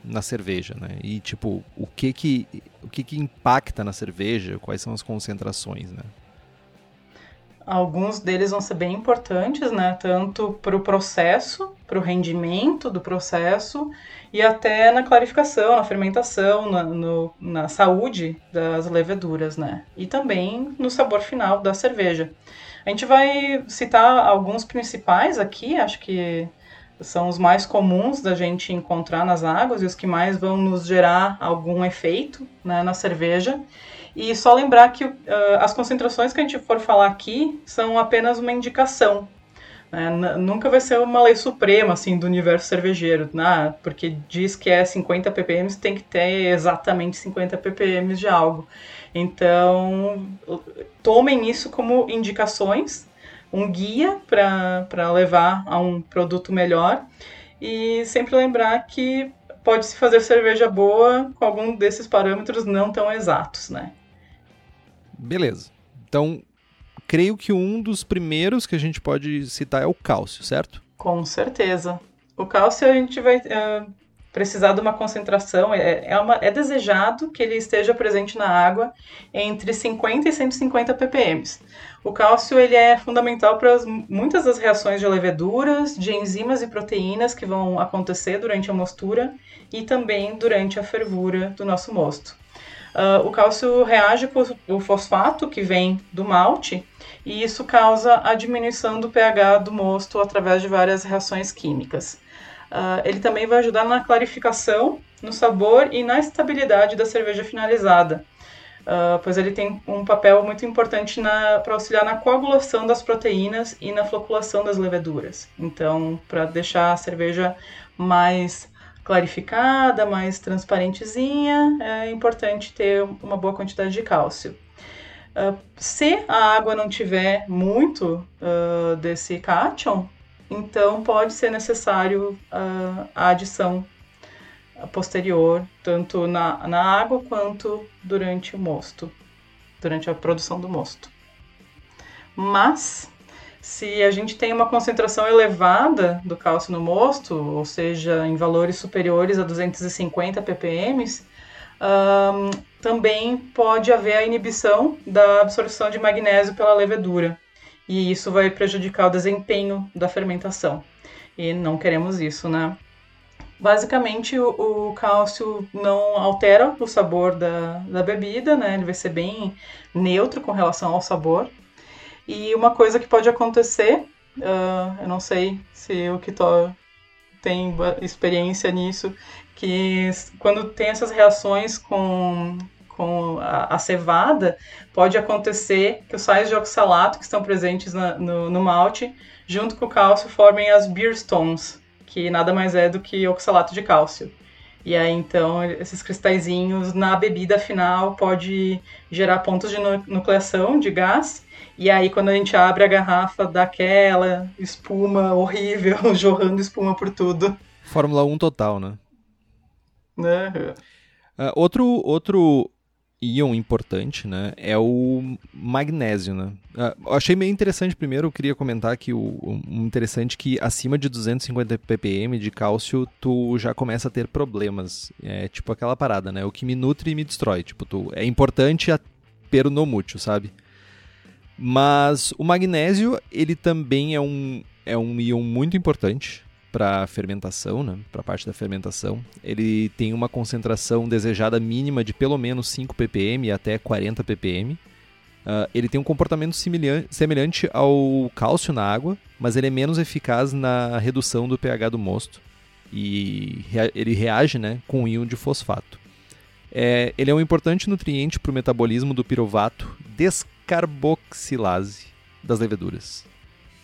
na cerveja, né? E tipo, o que que o que que impacta na cerveja? Quais são as concentrações, né? Alguns deles vão ser bem importantes, né? Tanto para o processo, para o rendimento do processo e até na clarificação, na fermentação, na, no, na saúde das leveduras, né? E também no sabor final da cerveja. A gente vai citar alguns principais aqui, acho que são os mais comuns da gente encontrar nas águas e os que mais vão nos gerar algum efeito né, na cerveja. E só lembrar que uh, as concentrações que a gente for falar aqui são apenas uma indicação. Né? Nunca vai ser uma lei suprema assim do universo cervejeiro, né? porque diz que é 50 ppm, tem que ter exatamente 50 ppm de algo. Então, tomem isso como indicações um guia para levar a um produto melhor e sempre lembrar que pode-se fazer cerveja boa com algum desses parâmetros não tão exatos, né? Beleza. Então, creio que um dos primeiros que a gente pode citar é o cálcio, certo? Com certeza. O cálcio a gente vai uh, precisar de uma concentração, é, é, uma, é desejado que ele esteja presente na água entre 50 e 150 ppm. O cálcio ele é fundamental para as, muitas das reações de leveduras, de enzimas e proteínas que vão acontecer durante a mostura e também durante a fervura do nosso mosto. Uh, o cálcio reage com o fosfato que vem do malte e isso causa a diminuição do pH do mosto através de várias reações químicas. Uh, ele também vai ajudar na clarificação, no sabor e na estabilidade da cerveja finalizada, uh, pois ele tem um papel muito importante para auxiliar na coagulação das proteínas e na floculação das leveduras. Então, para deixar a cerveja mais clarificada, mais transparentezinha, é importante ter uma boa quantidade de cálcio. Uh, se a água não tiver muito uh, desse cátion, então pode ser necessário uh, a adição posterior, tanto na, na água quanto durante o mosto, durante a produção do mosto. Mas, se a gente tem uma concentração elevada do cálcio no mosto, ou seja, em valores superiores a 250 ppm, um, também pode haver a inibição da absorção de magnésio pela levedura. E isso vai prejudicar o desempenho da fermentação. E não queremos isso, né? Basicamente, o, o, cálcio não altera o sabor da, da bebida, né? Ele vai ser bem neutro com relação ao sabor. E uma coisa que pode acontecer, uh, eu não sei se o Kito tem experiência nisso, que quando tem essas reações com, com a, a, cevada, pode acontecer que os sais de oxalato que estão presentes na, no, no malte, junto com o cálcio, formem as beer stones, que nada mais é do que oxalato de cálcio. E aí, então, esses cristalzinhos na bebida final pode gerar pontos de nucleação de gás. E aí, quando a gente abre a garrafa, dá aquela espuma horrível, jorrando espuma por tudo. Fórmula 1 total, né? Uhum. Uh, outro, outro íon importante, né, é o magnésio, né. Uh, achei meio interessante primeiro, eu queria comentar que o, interessante que acima de 250 ppm de cálcio tu já começa a ter problemas, é tipo aquela parada, né, o que me nutre e me destrói, tipo, tu, é importante a pero no mútil, sabe? Mas o magnésio, ele também é um, é um íon muito importante, para fermentação, né, para a parte da fermentação. Ele tem uma concentração desejada mínima de pelo menos 5 ppm até 40 ppm. Uh, ele tem um comportamento semelhante ao cálcio na água, mas ele é menos eficaz na redução do pH do mosto e rea ele reage né, com íon de fosfato. É, ele é um importante nutriente para o metabolismo do piruvato descarboxilase das leveduras.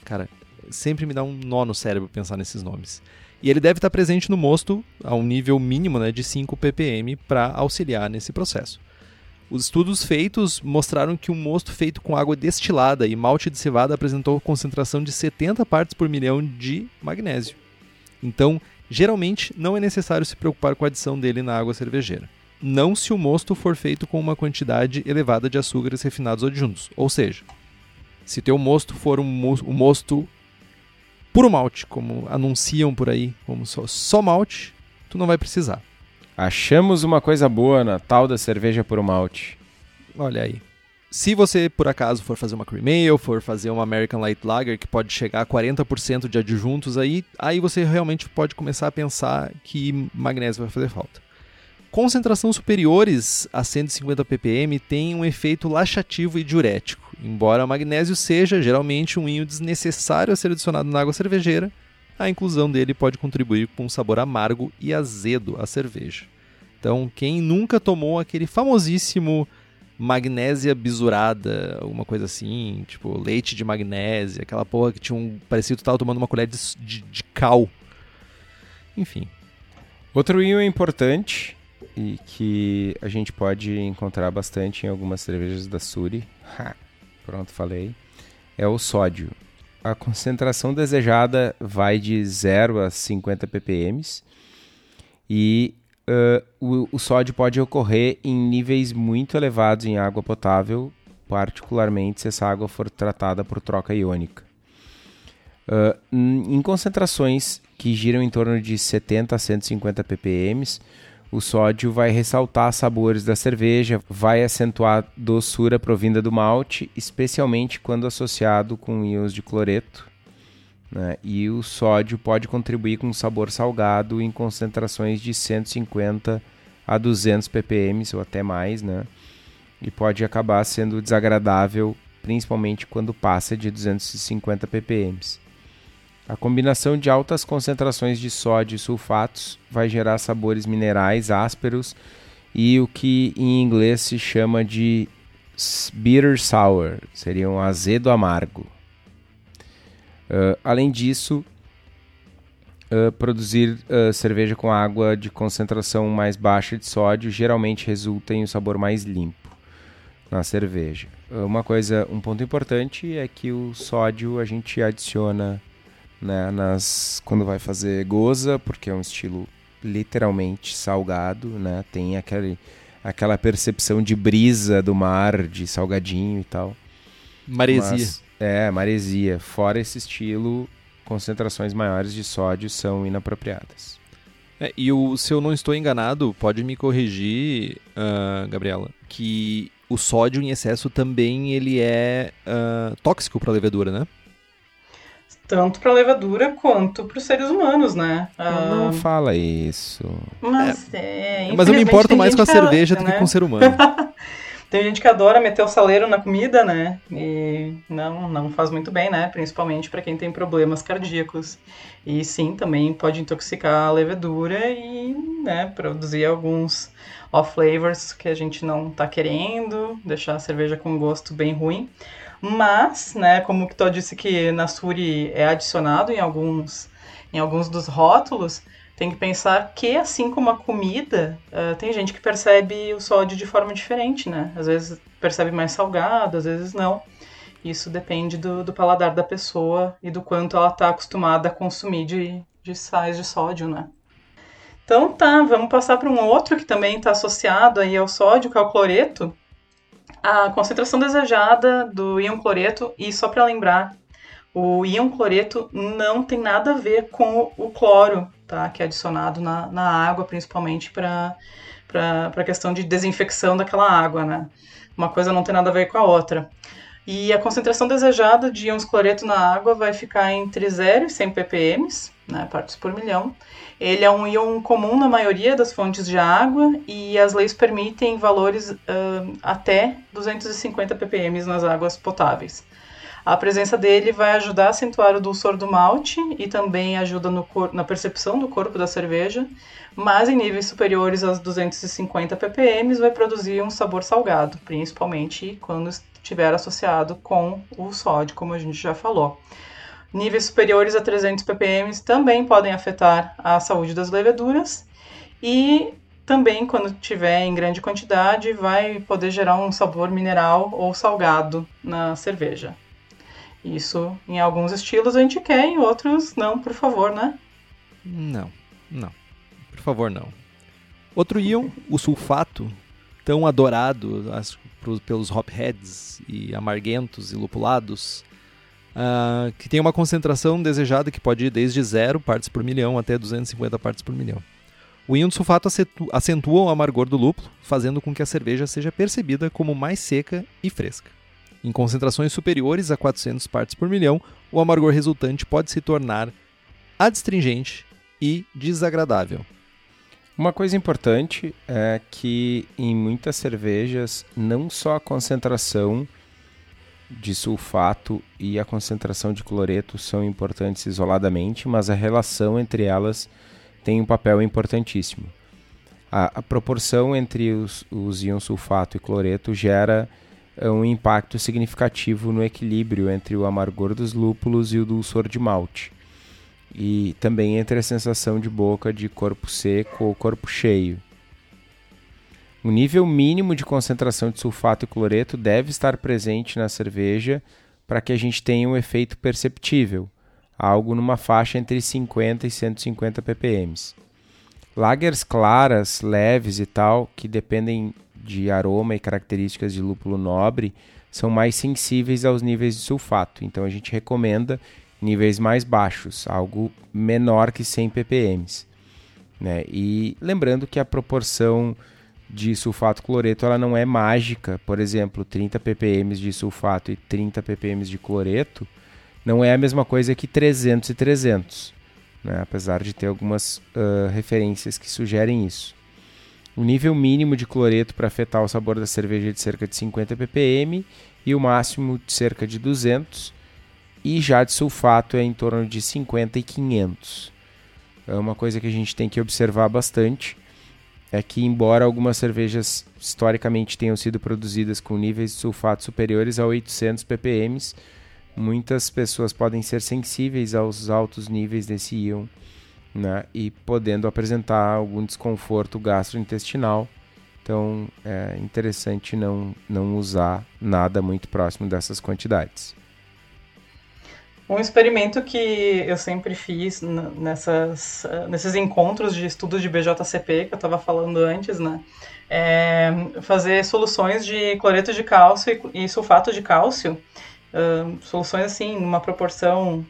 Cara, sempre me dá um nó no cérebro pensar nesses nomes. E ele deve estar presente no mosto a um nível mínimo né, de 5 ppm para auxiliar nesse processo. Os estudos feitos mostraram que um mosto feito com água destilada e malte de cevada apresentou concentração de 70 partes por milhão de magnésio. Então, geralmente, não é necessário se preocupar com a adição dele na água cervejeira. Não se o mosto for feito com uma quantidade elevada de açúcares refinados adjuntos, ou seja, Se teu mosto for um, mosto puro malte, como anunciam por aí, como só, só malte, tu não vai precisar. Achamos uma coisa boa na tal da cerveja puro malte. Olha aí. Se você, por acaso, for fazer uma cream ale, for fazer uma American Light Lager, que pode chegar a 40% de adjuntos aí, aí você realmente pode começar a pensar que magnésio vai fazer falta. Concentrações superiores a 150 ppm têm um efeito laxativo e diurético, embora o magnésio seja geralmente um íon desnecessário a ser adicionado na água cervejeira, a inclusão dele pode contribuir com um sabor amargo e azedo à cerveja. Então, quem nunca tomou aquele famosíssimo magnésia bisurada, alguma coisa assim, tipo leite de magnésia, aquela porra que tinha um. parecia que tava tomando uma colher de, de, de cal. Enfim. Outro íon importante e que a gente pode encontrar bastante em algumas cervejas da Suri, ha, pronto, falei, é o sódio. A concentração desejada vai de 0 a 50 ppm e uh, o, o sódio pode ocorrer em níveis muito elevados em água potável, particularmente se essa água for tratada por troca iônica. Uh, em concentrações que giram em torno de 70 a 150 ppm, o sódio vai ressaltar sabores da cerveja, vai acentuar doçura provinda do malte, especialmente quando associado com íons de cloreto. Né? E o sódio pode contribuir com um sabor salgado em concentrações de 150 a 200 ppm ou até mais, né? E pode acabar sendo desagradável, principalmente quando passa de 250 ppm. A combinação de altas concentrações de sódio e sulfatos vai gerar sabores minerais ásperos e o que em inglês se chama de bitter sour, seria um azedo amargo. Uh, além disso, uh, produzir uh, cerveja com água de concentração mais baixa de sódio geralmente resulta em um sabor mais limpo na cerveja. uma coisa, um ponto importante é que o sódio a gente adiciona né, nas, quando vai fazer goza, porque é um estilo literalmente salgado, né? Tem aquele, aquela percepção de brisa do mar, de salgadinho e tal. Maresia. Mas, é, maresia. Fora esse estilo, concentrações maiores de sódio são inapropriadas. É, e o, se eu não estou enganado, pode me corrigir, uh, Gabriela, que o sódio em excesso também ele é uh, tóxico para a levedura, né? Tanto para levadura quanto para os seres humanos, né? Não, ah, fala isso. Mas é. é mas eu me importo mais com a cerveja do que né? com o ser humano. tem gente que adora meter o saleiro na comida, né? E não, não faz muito bem, né? Principalmente para quem tem problemas cardíacos. E sim, também pode intoxicar a levedura e, né, produzir alguns off flavors que a gente não tá querendo, deixar a cerveja com gosto bem ruim. Mas, né, como o Kitó disse que na Suri é adicionado em alguns, em alguns dos rótulos, tem que pensar que, assim como a comida, uh, tem gente que percebe o sódio de forma diferente, né? Às vezes percebe mais salgado, às vezes não. Isso depende do, do paladar da pessoa e do quanto ela está acostumada a consumir de, de sais de sódio, né? Então tá, vamos passar para um outro que também está associado aí ao sódio, que é o cloreto, a concentração desejada do íon cloreto, e só para lembrar, o íon cloreto não tem nada a ver com o cloro, tá? Que é adicionado na, na água, principalmente para a questão de desinfecção daquela água, né? Uma coisa não tem nada a ver com a outra. E a concentração desejada de íons cloreto na água vai ficar entre 0 e 100 ppm, né, partes por milhão. Ele é um íon comum na maioria das fontes de água e as leis permitem valores uh, até 250 ppm nas águas potáveis. A presença dele vai ajudar a acentuar o dulçor do malte e também ajuda na percepção do corpo da cerveja, mas em níveis superiores aos 250 ppm vai produzir um sabor salgado, principalmente quando estiver associado com o sódio, como a gente já falou. Níveis superiores a 300 ppm também podem afetar a saúde das leveduras e também, quando tiver em grande quantidade, vai poder gerar um sabor mineral ou salgado na cerveja. Isso em alguns estilos a gente quer, em outros não, por favor, né? Não, não. Por favor, não. Outro íon, o sulfato, tão adorado, pro, pelos hopheads e amarguentos e lupulados, uh, que tem uma concentração desejada que pode ir desde 0 partes por milhão até 250 partes por milhão. O íon de sulfato acentua o amargor do lúpulo, fazendo com que a cerveja seja percebida como mais seca e fresca. Em concentrações superiores a 400 partes por milhão, o amargor resultante pode se tornar adstringente e desagradável. Uma coisa importante é que em muitas cervejas, não só a concentração de sulfato e a concentração de cloreto são importantes isoladamente, mas a relação entre elas tem um papel importantíssimo. A, a proporção entre os, os íons sulfato e cloreto gera uh, um impacto significativo no equilíbrio entre o amargor dos lúpulos e o dulçor de malte. E também entre a sensação de boca de corpo seco ou corpo cheio. O nível mínimo de concentração de sulfato e cloreto deve estar presente na cerveja para que a gente tenha um efeito perceptível algo numa faixa entre 50 e 150 ppm. Lagers claras, leves e tal, que dependem de aroma e características de lúpulo nobre, são mais sensíveis aos níveis de sulfato. Então a gente recomenda níveis mais baixos, algo menor que 100 ppm. Né? E lembrando que a proporção de sulfato cloreto ela não é mágica, por exemplo, 30 ppm de sulfato e 30 ppm de cloreto não é a mesma coisa que 300 e 300, né? apesar de ter algumas uh, referências que sugerem isso. O nível mínimo de cloreto para afetar o sabor da cerveja é de cerca de 50 ppm e o máximo de cerca de 200, e já de sulfato é em torno de 50 e 500. É uma coisa que a gente tem que observar bastante é que embora algumas cervejas historicamente tenham sido produzidas com níveis de sulfato superiores a 800 ppm, muitas pessoas podem ser sensíveis aos altos níveis desse íon né, e podendo apresentar algum desconforto gastrointestinal. Então é interessante não, não usar nada muito próximo dessas quantidades. Um experimento que eu sempre fiz nessas, nesses encontros de estudos de BJCP que eu estava falando antes, né? É fazer soluções de cloreto de cálcio e sulfato de cálcio soluções assim, numa proporção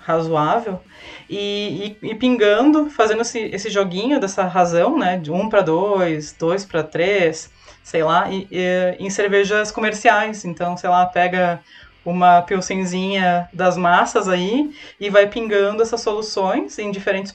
razoável, e, e, e pingando, fazendo esse, esse, joguinho dessa razão, né, de 1 para 2, 2 para 3, sei lá, e, em cervejas comerciais. Então, sei lá, pega uma pilsenzinha das massas aí e vai pingando essas soluções em diferentes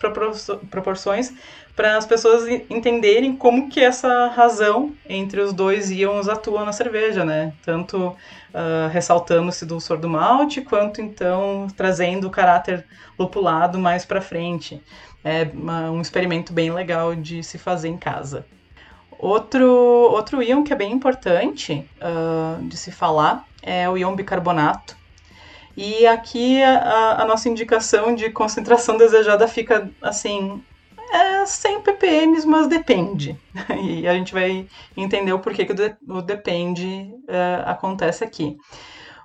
proporções para as pessoas entenderem como que essa razão entre os dois íons atua na cerveja, né? Tanto uh, ressaltando-se do dulçor do malte, quanto então trazendo o caráter lupulado mais para frente. É uma, um experimento bem legal de se fazer em casa. Outro, outro íon que é bem importante uh, de se falar é o íon bicarbonato. E aqui a, a, nossa indicação de concentração desejada fica assim, é 100 ppm, mas depende. E a gente vai entender o porquê que o, de, o depende uh, acontece aqui.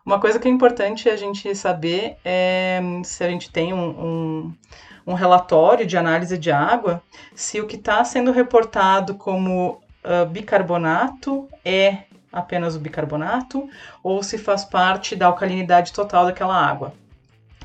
Uma coisa que é importante a gente saber é se a gente tem um, um, um relatório de análise de água, se o que está sendo reportado como uh, bicarbonato é apenas o bicarbonato ou se faz parte da alcalinidade total daquela água.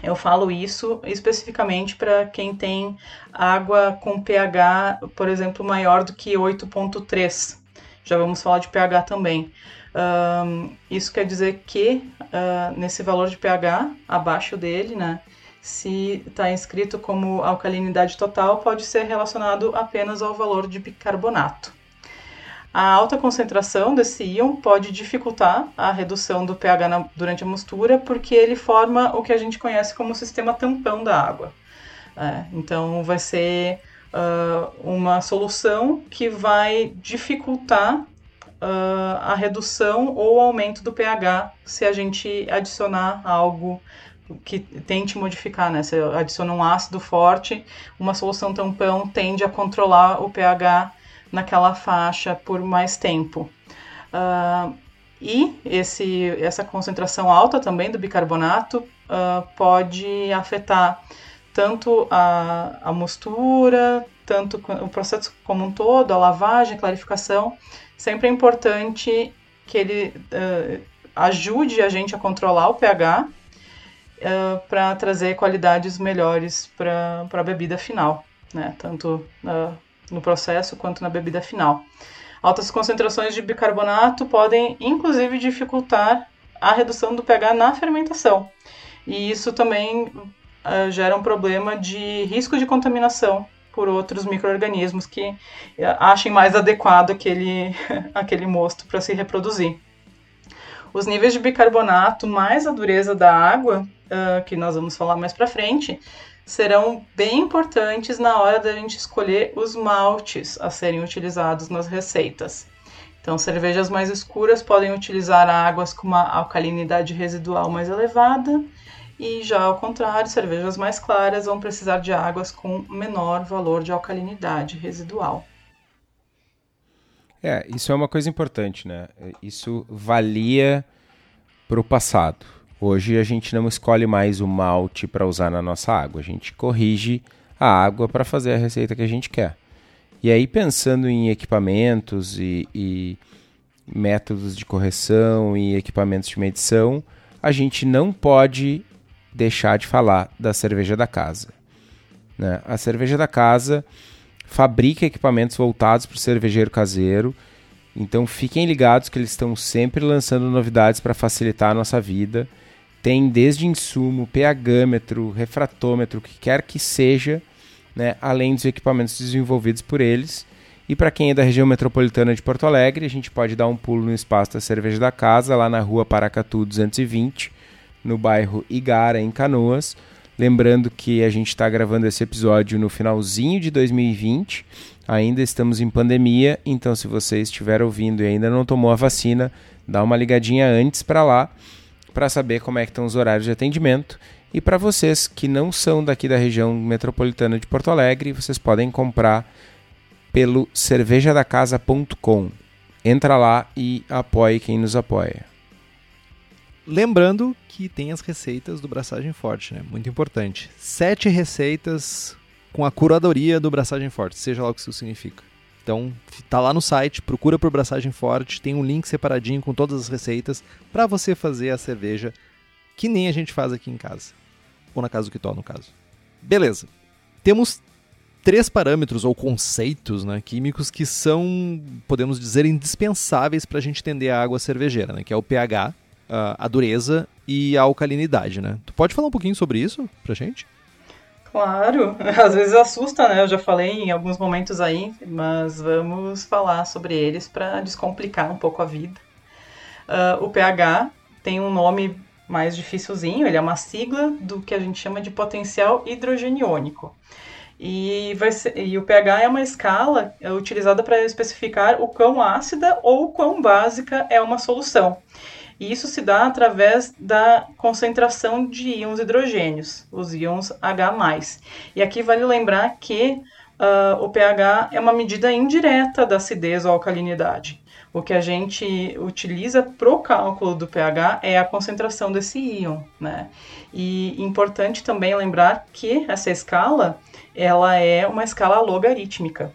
Eu falo isso especificamente para quem tem água com pH, por exemplo, maior do que 8,3. Já vamos falar de pH também. Um, isso quer dizer que uh, nesse valor de pH, abaixo dele, né, se está inscrito como alcalinidade total, pode ser relacionado apenas ao valor de bicarbonato. A alta concentração desse íon pode dificultar a redução do pH na, durante a mistura, porque ele forma o que a gente conhece como sistema tampão da água. É, então, vai ser uh, uma solução que vai dificultar uh, a redução ou aumento do pH se a gente adicionar algo que tente modificar, né? Se adiciona um ácido forte, uma solução tampão tende a controlar o pH naquela faixa por mais tempo. Uh, e esse, essa concentração alta também do bicarbonato uh, pode afetar tanto a, a mostura, tanto o processo como um todo, a lavagem, a clarificação. Sempre é importante que ele uh, ajude a gente a controlar o pH uh, para trazer qualidades melhores para a bebida final, né? tanto uh, no processo quanto na bebida final. Altas concentrações de bicarbonato podem, inclusive, dificultar a redução do pH na fermentação. E isso também uh, gera um problema de risco de contaminação por outros micro-organismos que uh, achem mais adequado aquele, aquele mosto para se reproduzir. Os níveis de bicarbonato mais a dureza da água, uh, que nós vamos falar mais para frente, serão bem importantes na hora da gente escolher os maltes a serem utilizados nas receitas. Então, cervejas mais escuras podem utilizar águas com uma alcalinidade residual mais elevada, e já ao contrário, cervejas mais claras vão precisar de águas com menor valor de alcalinidade residual. É, isso é uma coisa importante, né? Isso valia para o passado. Hoje a gente não escolhe mais o malte para usar na nossa água, a gente corrige a água para fazer a receita que a gente quer. E aí, pensando em equipamentos e, e métodos de correção e equipamentos de medição, a gente não pode deixar de falar da cerveja da casa. Né? A cerveja da casa fabrica equipamentos voltados para o cervejeiro caseiro, então fiquem ligados que eles estão sempre lançando novidades para facilitar a nossa vida tem desde insumo, pHmetro, refratômetro, o que quer que seja, né, além dos equipamentos desenvolvidos por eles. E para quem é da região metropolitana de Porto Alegre, a gente pode dar um pulo no espaço da Cerveja da Casa, lá na rua Paracatu 220, no bairro Igara, em Canoas. Lembrando que a gente está gravando esse episódio no finalzinho de 2020, ainda estamos em pandemia, então se você estiver ouvindo e ainda não tomou a vacina, dá uma ligadinha antes para lá para saber como é que estão os horários de atendimento. E para vocês que não são daqui da região metropolitana de Porto Alegre, vocês podem comprar pelo cervejadacasa.com. Entra lá e apoie quem nos apoia. Lembrando que tem as receitas do Braçagem Forte, né? Muito importante. Sete receitas com a curadoria do Braçagem Forte, seja lá o que isso significa. Então, tá lá no site, procura por Braçagem Forte, tem um link separadinho com todas as receitas para você fazer a cerveja que nem a gente faz aqui em casa. Ou na casa do Quitó, no caso. Beleza. Temos três parâmetros ou conceitos né, químicos que são, podemos dizer, indispensáveis para a gente entender a água cervejeira, né, que é o pH, a dureza e a alcalinidade. Né? Tu pode falar um pouquinho sobre isso pra gente? Claro, às vezes assusta, né? Eu já falei em alguns momentos aí, mas vamos falar sobre eles para descomplicar um pouco a vida. Uh, o pH tem um nome mais dificilzinho, ele é uma sigla do que a gente chama de potencial hidrogeniônico. E, ser, e o pH é uma escala é utilizada para especificar o quão ácida ou quão básica é uma solução. E isso se dá através da concentração de íons hidrogênios, os íons H+. E aqui vale lembrar que uh, o pH é uma medida indireta da acidez ou alcalinidade. O que a gente utiliza para o cálculo do pH é a concentração desse íon, né? E importante também lembrar que essa escala, ela é uma escala logarítmica.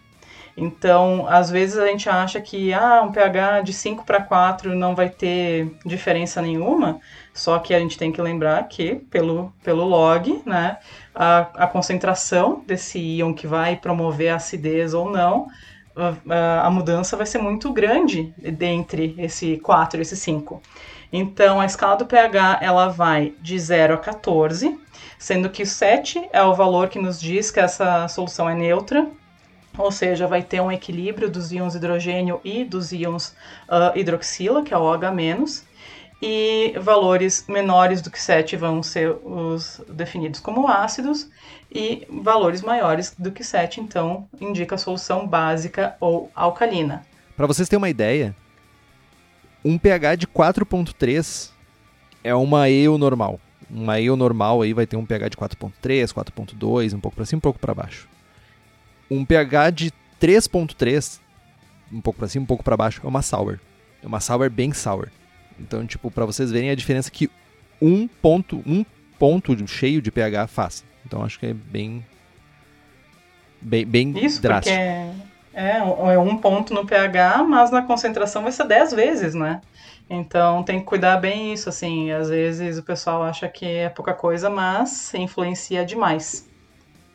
Então, às vezes a gente acha que ah, um pH de 5 para 4 não vai ter diferença nenhuma, só que a gente tem que lembrar que, pelo, pelo log, né, a, a concentração desse íon que vai promover a acidez ou não, a, a mudança vai ser muito grande entre esse 4 e esse 5. Então, a escala do pH ela vai de 0 a 14, sendo que 7 é o valor que nos diz que essa solução é neutra, ou seja, vai ter um equilíbrio dos íons hidrogênio e dos íons uh, hidroxila, que é o OH-, e valores menores do que 7 vão ser os definidos como ácidos, e valores maiores do que 7, então, indica a solução básica ou alcalina. Para vocês terem uma ideia, um pH de 4.3 é uma ale normal. Uma ale normal aí vai ter um pH de 4.3, 4.2, um pouco para cima, um pouco para baixo um pH de 3.3, um pouco para cima, um pouco para baixo, é uma sour. É uma sour bem sour. Então, tipo, para vocês verem a diferença que um ponto, um ponto cheio de pH faz. Então, acho que é bem bem, bem Isso, drástico. porque É, é um ponto no pH, mas na concentração vai ser 10 vezes, né? Então tem que cuidar bem isso, assim. Às vezes o pessoal acha que é pouca coisa, mas influencia demais.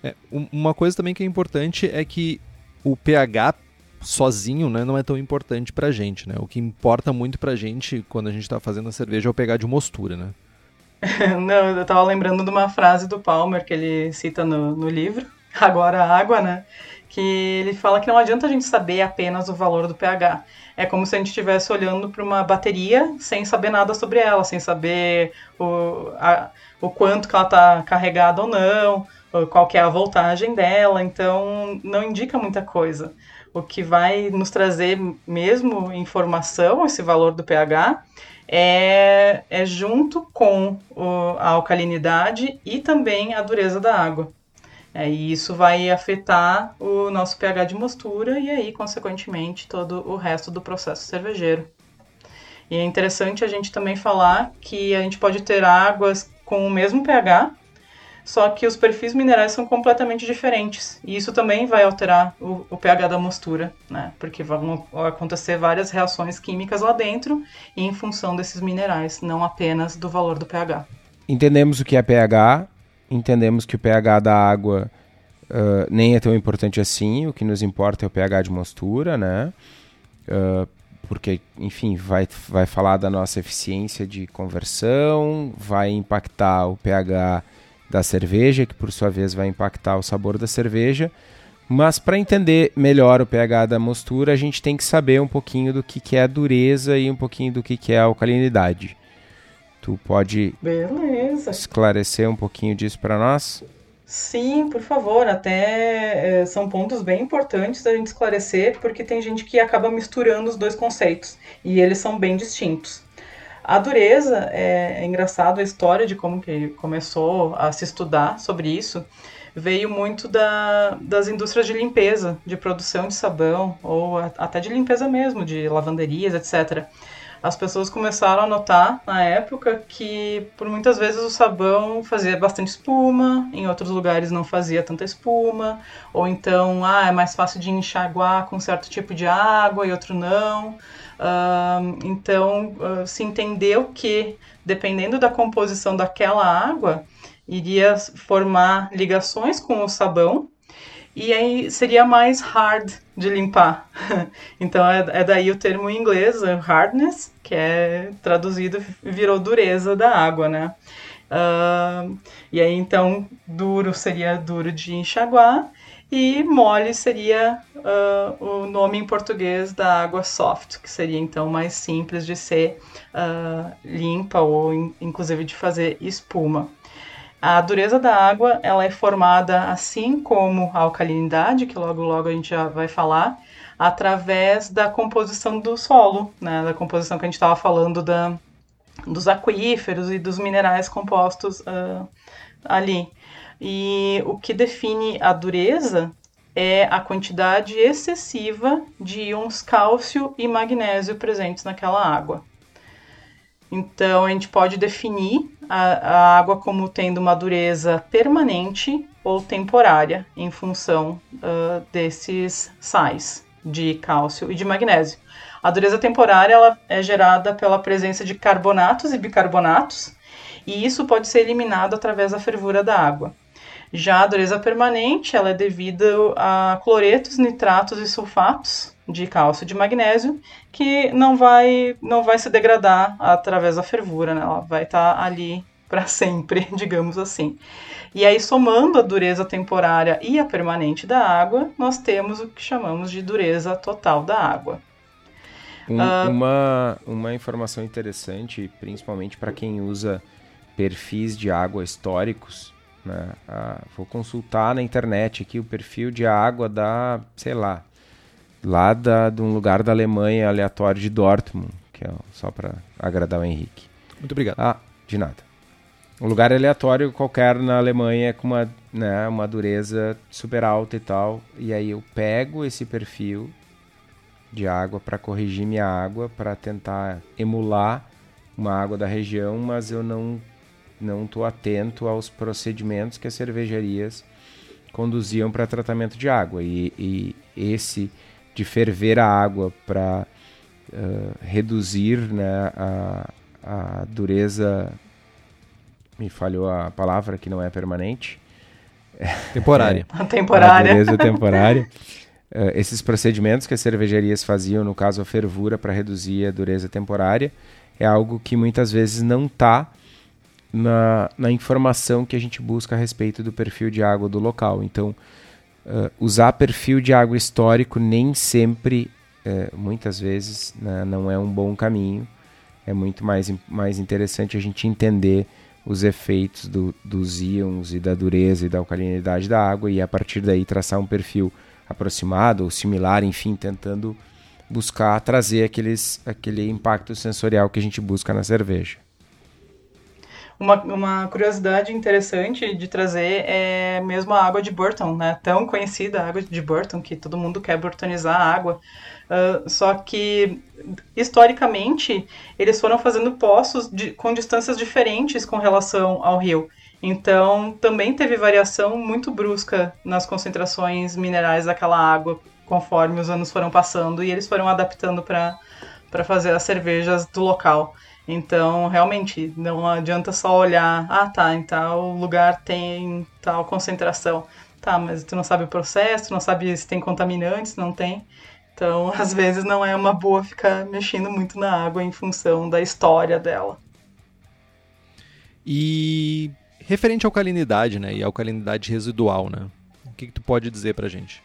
É, uma coisa também que é importante é que o pH sozinho né, não é tão importante pra gente, né? O que importa muito pra gente quando a gente tá fazendo a cerveja é o pH de mostura, né? não, eu tava lembrando de uma frase do Palmer que ele cita no, no livro, Agora a Água, né? Que ele fala que não adianta a gente saber apenas o valor do pH. É como se a gente estivesse olhando para uma bateria sem saber nada sobre ela, sem saber o, a, o quanto que ela está carregada ou não, qual é a voltagem dela, então não indica muita coisa. O que vai nos trazer mesmo informação, esse valor do pH, é, é junto com o, a alcalinidade e também a dureza da água. É, e isso vai afetar o nosso pH de mostura e aí, consequentemente, todo o resto do processo cervejeiro. E é interessante a gente também falar que a gente pode ter águas com o mesmo pH, só que os perfis minerais são completamente diferentes. E isso também vai alterar o, o pH da mostura, né? Porque vão acontecer várias reações químicas lá dentro em função desses minerais, não apenas do valor do pH. Entendemos o que é pH, entendemos que o pH da água uh, nem é tão importante assim, o que nos importa é o pH de mostura, né? Uh, porque, enfim, vai, vai falar da nossa eficiência de conversão, vai impactar o pH da cerveja, que por sua vez vai impactar o sabor da cerveja. Mas para entender melhor o pH da mostura, a gente tem que saber um pouquinho do que, que é a dureza e um pouquinho do que, que é a alcalinidade. Tu pode Beleza. esclarecer um pouquinho disso para nós? Sim, por favor. Até é, são pontos bem importantes da gente esclarecer, porque tem gente que acaba misturando os dois conceitos e eles são bem distintos. A dureza é, é engraçado a história de como que começou a se estudar sobre isso. Veio muito da, das indústrias de limpeza, de produção de sabão, ou até de limpeza mesmo, de lavanderias, etc as pessoas começaram a notar na época que por muitas vezes o sabão fazia bastante espuma, em outros lugares não fazia tanta espuma, ou então ah, é mais fácil de enxaguar com certo tipo de água e outro não. Uh, então uh, se entendeu que dependendo da composição daquela água iria formar ligações com o sabão e aí seria mais hard de limpar. então é, é, daí o termo em inglês, hardness, que é traduzido virou dureza da água, né? Uh, e aí então duro seria duro de enxaguar e mole seria uh, o nome em português da água soft, que seria então mais simples de ser uh, limpa ou in, inclusive de fazer espuma. A dureza da água ela é formada, assim como a alcalinidade, que logo logo a gente já vai falar, através da composição do solo, né? da composição que a gente estava falando da, dos aquíferos e dos minerais compostos uh, ali. E o que define a dureza é a quantidade excessiva de íons cálcio e magnésio presentes naquela água. Então, a gente pode definir a, a, água como tendo uma dureza permanente ou temporária, em função uh, desses sais de cálcio e de magnésio. A dureza temporária ela é gerada pela presença de carbonatos e bicarbonatos, e isso pode ser eliminado através da fervura da água. Já a dureza permanente ela é devida a cloretos, nitratos e sulfatos, de cálcio e de magnésio, que não vai, não vai se degradar através da fervura, né? ela vai estar tá ali para sempre, digamos assim. E aí, somando a dureza temporária e a permanente da água, nós temos o que chamamos de dureza total da água. Um, uh, uma, uma informação interessante, principalmente para quem usa perfis de água históricos, né? Ah, vou consultar na internet aqui o perfil de água da, sei lá, lá da, de um lugar da Alemanha aleatório de Dortmund, que é só para agradar o Henrique. Muito obrigado. Ah, de nada. Um lugar aleatório qualquer na Alemanha com uma, né, uma dureza super alta e tal. E aí eu pego esse perfil de água para corrigir minha água, para tentar emular uma água da região, mas eu não não estou atento aos procedimentos que as cervejarias conduziam para tratamento de água. E, e esse de ferver a água para uh, reduzir né, a, a dureza. Me falhou a palavra que não é permanente. Temporária. É, temporária. A dureza temporária. Uh, esses procedimentos que as cervejarias faziam, no caso a fervura, para reduzir a dureza temporária, é algo que muitas vezes não está na, na informação que a gente busca a respeito do perfil de água do local. Então, uh, usar perfil de água histórico nem sempre, uh, muitas vezes, né, não é um bom caminho. É muito mais, mais interessante a gente entender os efeitos do, dos íons e da dureza e da alcalinidade da água e a partir daí traçar um perfil aproximado ou similar, enfim, tentando buscar trazer aqueles, aquele impacto sensorial que a gente busca na cerveja. Uma, uma curiosidade interessante de trazer é mesmo a água de Burton, né? Tão conhecida a água de Burton, que todo mundo quer burtonizar a água. Uh, só que, historicamente, eles foram fazendo poços de, com distâncias diferentes com relação ao rio. Então, também teve variação muito brusca nas concentrações minerais daquela água conforme os anos foram passando e eles foram adaptando para fazer as cervejas do local. Então, realmente, não adianta só olhar, ah, tá, em tal lugar tem tal concentração. Tá, mas tu não sabe o processo, tu não sabe se tem contaminantes, não tem. Então, às vezes não é uma boa ficar mexendo muito na água em função da história dela. E referente à alcalinidade, né, e alcalinidade residual, né? O que, que tu pode dizer pra gente?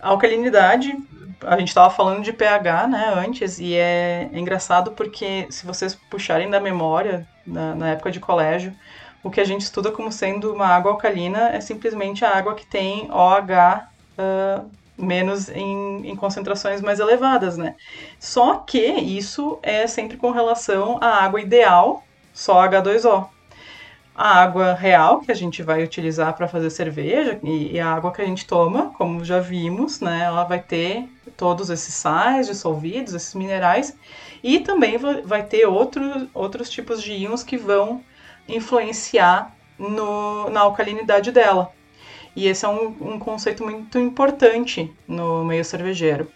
A alcalinidade, a gente estava falando de pH, né, antes, e é, engraçado porque se vocês puxarem da memória, na, na, época de colégio, o que a gente estuda como sendo uma água alcalina é simplesmente a água que tem OH uh, menos em, em, concentrações mais elevadas, né? Só que isso é sempre com relação à água ideal, só H2O a água real que a gente vai utilizar para fazer cerveja e, e, a água que a gente toma, como já vimos, né, ela vai ter todos esses sais dissolvidos, esses minerais, e também vai ter outro, outros tipos de íons que vão influenciar no, na alcalinidade dela. E esse é um, um conceito muito importante no meio cervejeiro.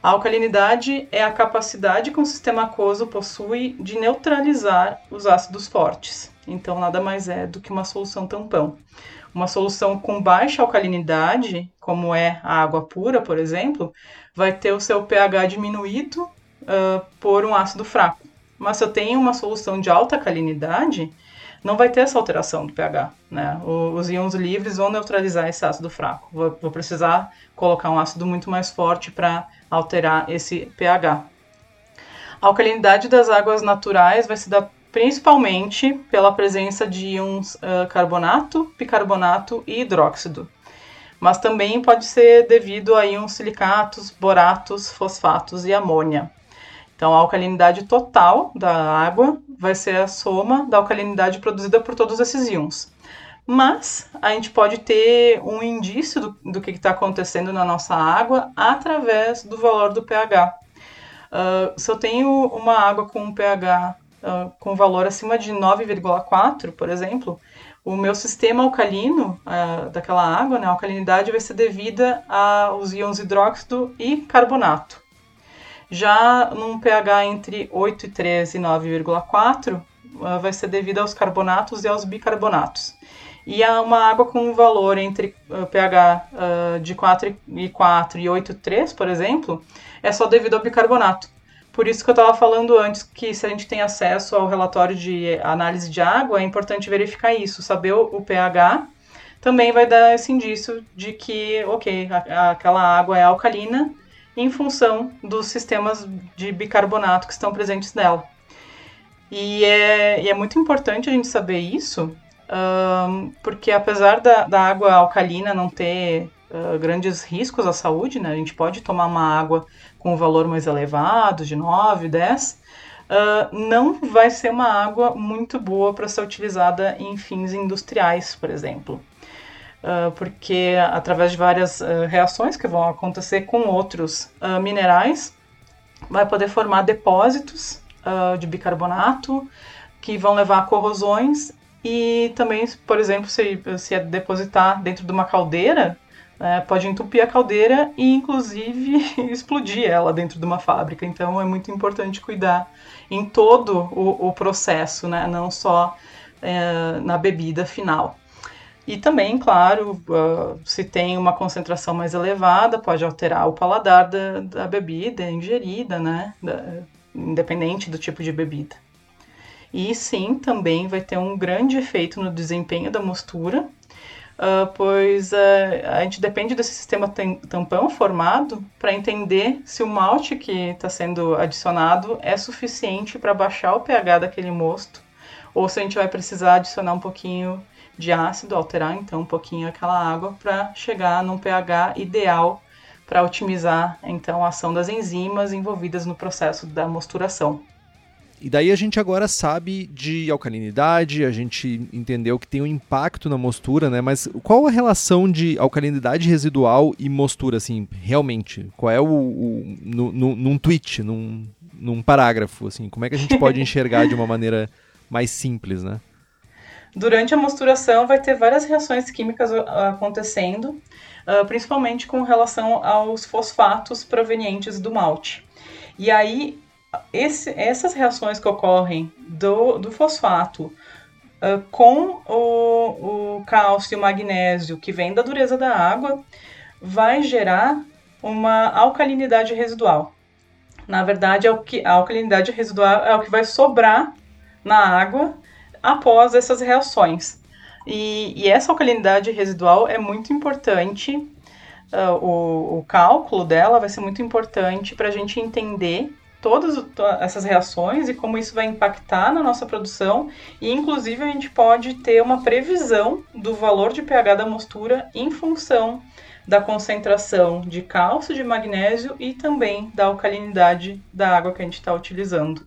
A alcalinidade é a capacidade que um sistema aquoso possui de neutralizar os ácidos fortes. Então, nada mais é do que uma solução tampão. Uma solução com baixa alcalinidade, como é a água pura, por exemplo, vai ter o seu pH diminuído uh, por um ácido fraco. Mas se eu tenho uma solução de alta alcalinidade, não vai ter essa alteração do pH. Né? os íons livres vão neutralizar esse ácido fraco. Vou, vou precisar colocar um ácido muito mais forte para alterar esse pH. A alcalinidade das águas naturais vai se dar principalmente pela presença de íons uh, carbonato, bicarbonato e hidróxido. Mas também pode ser devido a íons silicatos, boratos, fosfatos e amônia. Então, a alcalinidade total da água vai ser a soma da alcalinidade produzida por todos esses íons. Mas a gente pode ter um indício do, do que está acontecendo na nossa água através do valor do pH. Uh, se eu tenho uma água com um pH uh, com valor acima de 9,4, por exemplo, o meu sistema alcalino uh, daquela água, né, a alcalinidade vai ser devida aos íons hidróxido e carbonato. Já num pH entre 8 e 13 e 9,4, uh, vai ser devida aos carbonatos e aos bicarbonatos. E a uma água com um valor entre uh, pH uh, de 4 e 4 e 8,3, por exemplo, é só devido ao bicarbonato. Por isso que eu estava falando antes que se a gente tem acesso ao relatório de análise de água, é importante verificar isso, saber o, pH também vai dar esse indício de que, ok, a, aquela água é alcalina em função dos sistemas de bicarbonato que estão presentes nela. E é, e é muito importante a gente saber isso, um, porque apesar da, da água alcalina não ter uh, grandes riscos à saúde, né, a gente pode tomar uma água com um valor mais elevado, de 9, 10, uh, não vai ser uma água muito boa para ser utilizada em fins industriais, por exemplo. Uh, porque através de várias uh, reações que vão acontecer com outros minerais, vai poder formar depósitos de bicarbonato que vão levar a corrosões e também, por exemplo, se, se é depositar dentro de uma caldeira, É, pode entupir a caldeira e, inclusive, explodir ela dentro de uma fábrica. Então, é muito importante cuidar em todo o, o processo, né? não só é, na bebida final. E também, claro, uh, se tem uma concentração mais elevada, pode alterar o paladar da, da bebida ingerida, né? Da, independente do tipo de bebida. E sim, também vai ter um grande efeito no desempenho da mostura, uh, pois uh, a gente depende desse sistema tampão formado para entender se o malte que está sendo adicionado é suficiente para baixar o pH daquele mosto, ou se a gente vai precisar adicionar um pouquinho de ácido, alterar então um pouquinho aquela água para chegar num pH ideal para otimizar então a ação das enzimas envolvidas no processo da mosturação. E daí a gente agora sabe de alcalinidade, a gente entendeu que tem um impacto na mostura, né? Mas qual a relação de alcalinidade residual e mostura, assim, realmente? Qual é o. o no, no, num tweet, num, num parágrafo, assim? Como é que a gente pode enxergar de uma maneira mais simples, né? Durante a mosturação vai ter várias reações químicas acontecendo, uh, principalmente com relação aos fosfatos provenientes do malte. E aí, esse, essas reações que ocorrem do, do fosfato uh, com o, o cálcio e o magnésio que vem da dureza da água vai gerar uma alcalinidade residual. Na verdade, é o que, a alcalinidade residual é o que vai sobrar na água após essas reações. E, e essa alcalinidade residual é muito importante, uh, o, o, cálculo dela vai ser muito importante para a gente entender todas essas reações e como isso vai impactar na nossa produção e inclusive a gente pode ter uma previsão do valor de pH da mostura em função da concentração de cálcio, de magnésio e também da alcalinidade da água que a gente está utilizando.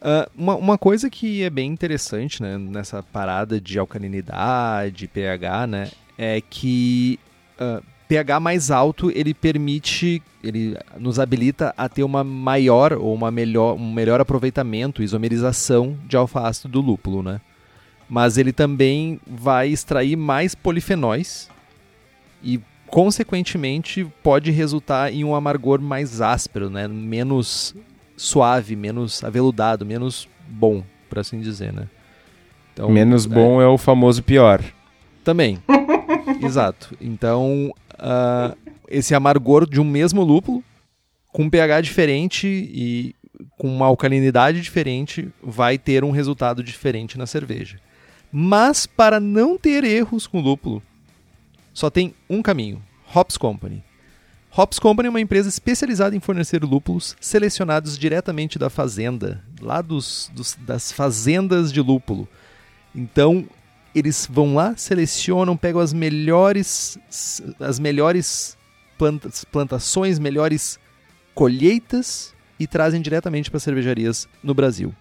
Uh, uma, uma coisa que é bem interessante né, nessa parada de alcalinidade, pH, né, é que uh, pH mais alto ele permite, ele nos habilita a ter uma maior ou uma melhor, um melhor aproveitamento, isomerização de alfa-ácido do lúpulo, né? Mas ele também vai extrair mais polifenóis e consequentemente pode resultar em um amargor mais áspero, né? Menos suave, menos aveludado, menos bom, por assim dizer, né? Então, menos é... bom é o famoso pior. Também. Exato. Então, uh, esse amargor de um mesmo lúpulo, com um pH diferente e com uma alcalinidade diferente, vai ter um resultado diferente na cerveja. Mas para não ter erros com lúpulo, só tem um caminho: Hops Company. Hops Company é uma empresa especializada em fornecer lúpulos selecionados diretamente da fazenda, lá dos, dos, das fazendas de lúpulo. Então, eles vão lá, selecionam, pegam as melhores, as melhores plantas, plantações, melhores colheitas e trazem diretamente para cervejarias no Brasil.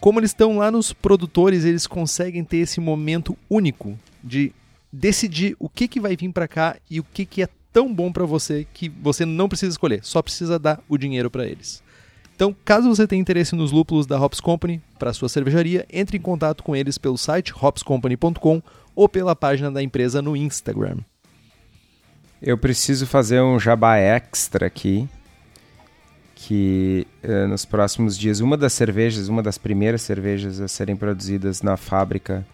Como eles estão lá nos produtores, eles conseguem ter esse momento único de decidir o que, que vai vir para cá e o que, que é tão bom para você que você não precisa escolher, só precisa dar o dinheiro para eles. Então, caso você tenha interesse nos lúpulos da Hops Company para sua cervejaria, entre em contato com eles pelo site hopscompany.com ou pela página da empresa no Instagram. Eu preciso fazer um jabá extra aqui, que eh, nos próximos dias uma das cervejas, uma das primeiras cervejas a serem produzidas na fábrica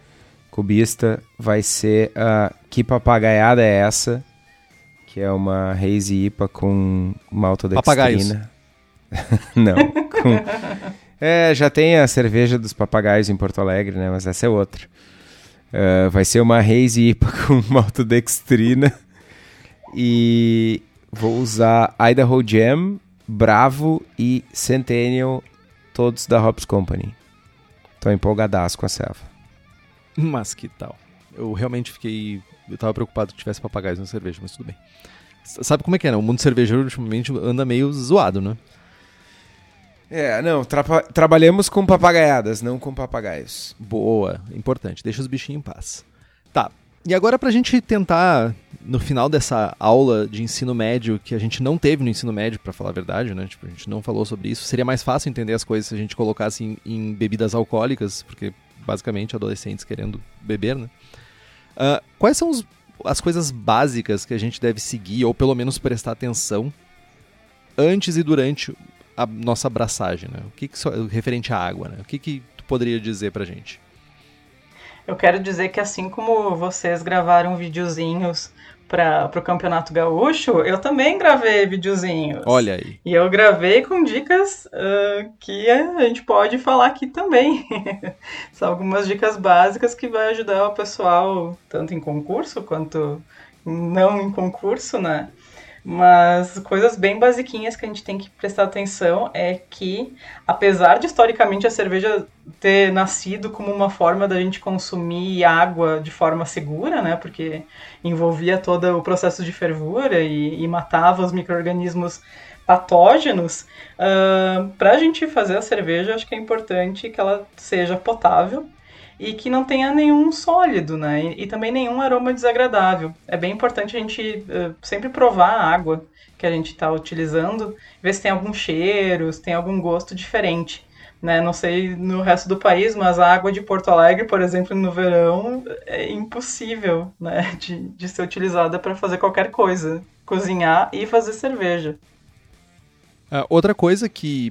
cubista vai ser a uh, Que Papagaiada é essa? que é uma Hazy IPA com maltodextrina. Papagaios. Não. Com... É, já tem a cerveja dos papagaios em Porto Alegre, né? Mas essa é outra. Uh, vai ser uma Hazy IPA com maltodextrina. E vou usar Idaho Jam, Bravo e Centennial, todos da Hops Company. Tô empolgadaço com a selva. Mas que tal? Eu realmente fiquei eu tava preocupado que tivesse papagaios na cerveja, mas tudo bem. Sabe como é que é, né? O mundo cervejeiro ultimamente anda meio zoado, né? É, não, tra trabalhamos com papagaiadas, não com papagaios. Boa, importante, deixa os bichinhos em paz. Tá, e agora pra gente tentar, no final dessa aula de ensino médio, que a gente não teve no ensino médio, para falar a verdade, né? Tipo, a gente não falou sobre isso, seria mais fácil entender as coisas se a gente colocasse em, em bebidas alcoólicas, porque basicamente adolescentes querendo beber, né? Uh, quais são os as coisas básicas que a gente deve seguir, ou pelo menos prestar atenção, antes e durante a nossa abraçagem, né? O que, que referente à água, né? O que, que tu poderia dizer pra gente? Eu quero dizer que assim como vocês gravaram videozinhos para o Campeonato Gaúcho, eu também gravei videozinhos. Olha aí. E eu gravei com dicas uh, que a gente pode falar aqui também. São algumas dicas básicas que vai ajudar o pessoal, tanto em concurso quanto não em concurso, né? Mas coisas bem basiquinhas que a gente tem que prestar atenção é que, apesar de historicamente a cerveja ter nascido como uma forma da gente consumir água de forma segura, né? Porque envolvia todo o processo de fervura e, e matava os micro-organismos patógenos, uh, para a gente fazer a cerveja, acho que é importante que ela seja potável e que não tenha nenhum sólido, né? E, e, também nenhum aroma desagradável. É bem importante a gente uh, sempre provar a água que a gente está utilizando, ver se tem algum cheiro, se tem algum gosto diferente. Né? Não sei no resto do país, mas a água de Porto Alegre, por exemplo, no verão, é impossível né? de, de ser utilizada para fazer qualquer coisa. Cozinhar e fazer cerveja. Uh, outra coisa que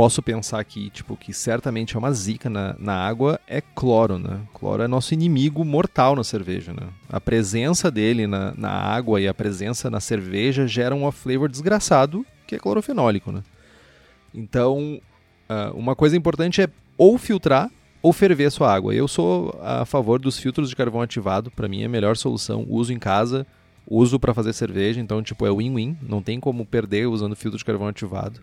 posso pensar aqui, tipo, que certamente é uma zica na, na água, é cloro, né? Cloro é nosso inimigo mortal na cerveja, né? A presença dele na, na água e a presença na cerveja geram um flavor desgraçado, que é clorofenólico, né? Então, uh, uma coisa importante é ou filtrar ou ferver a sua água. Eu sou a favor dos filtros de carvão ativado, para mim é a melhor solução. Uso em casa, uso para fazer cerveja, então tipo é win-win, não tem como perder usando filtro de carvão ativado.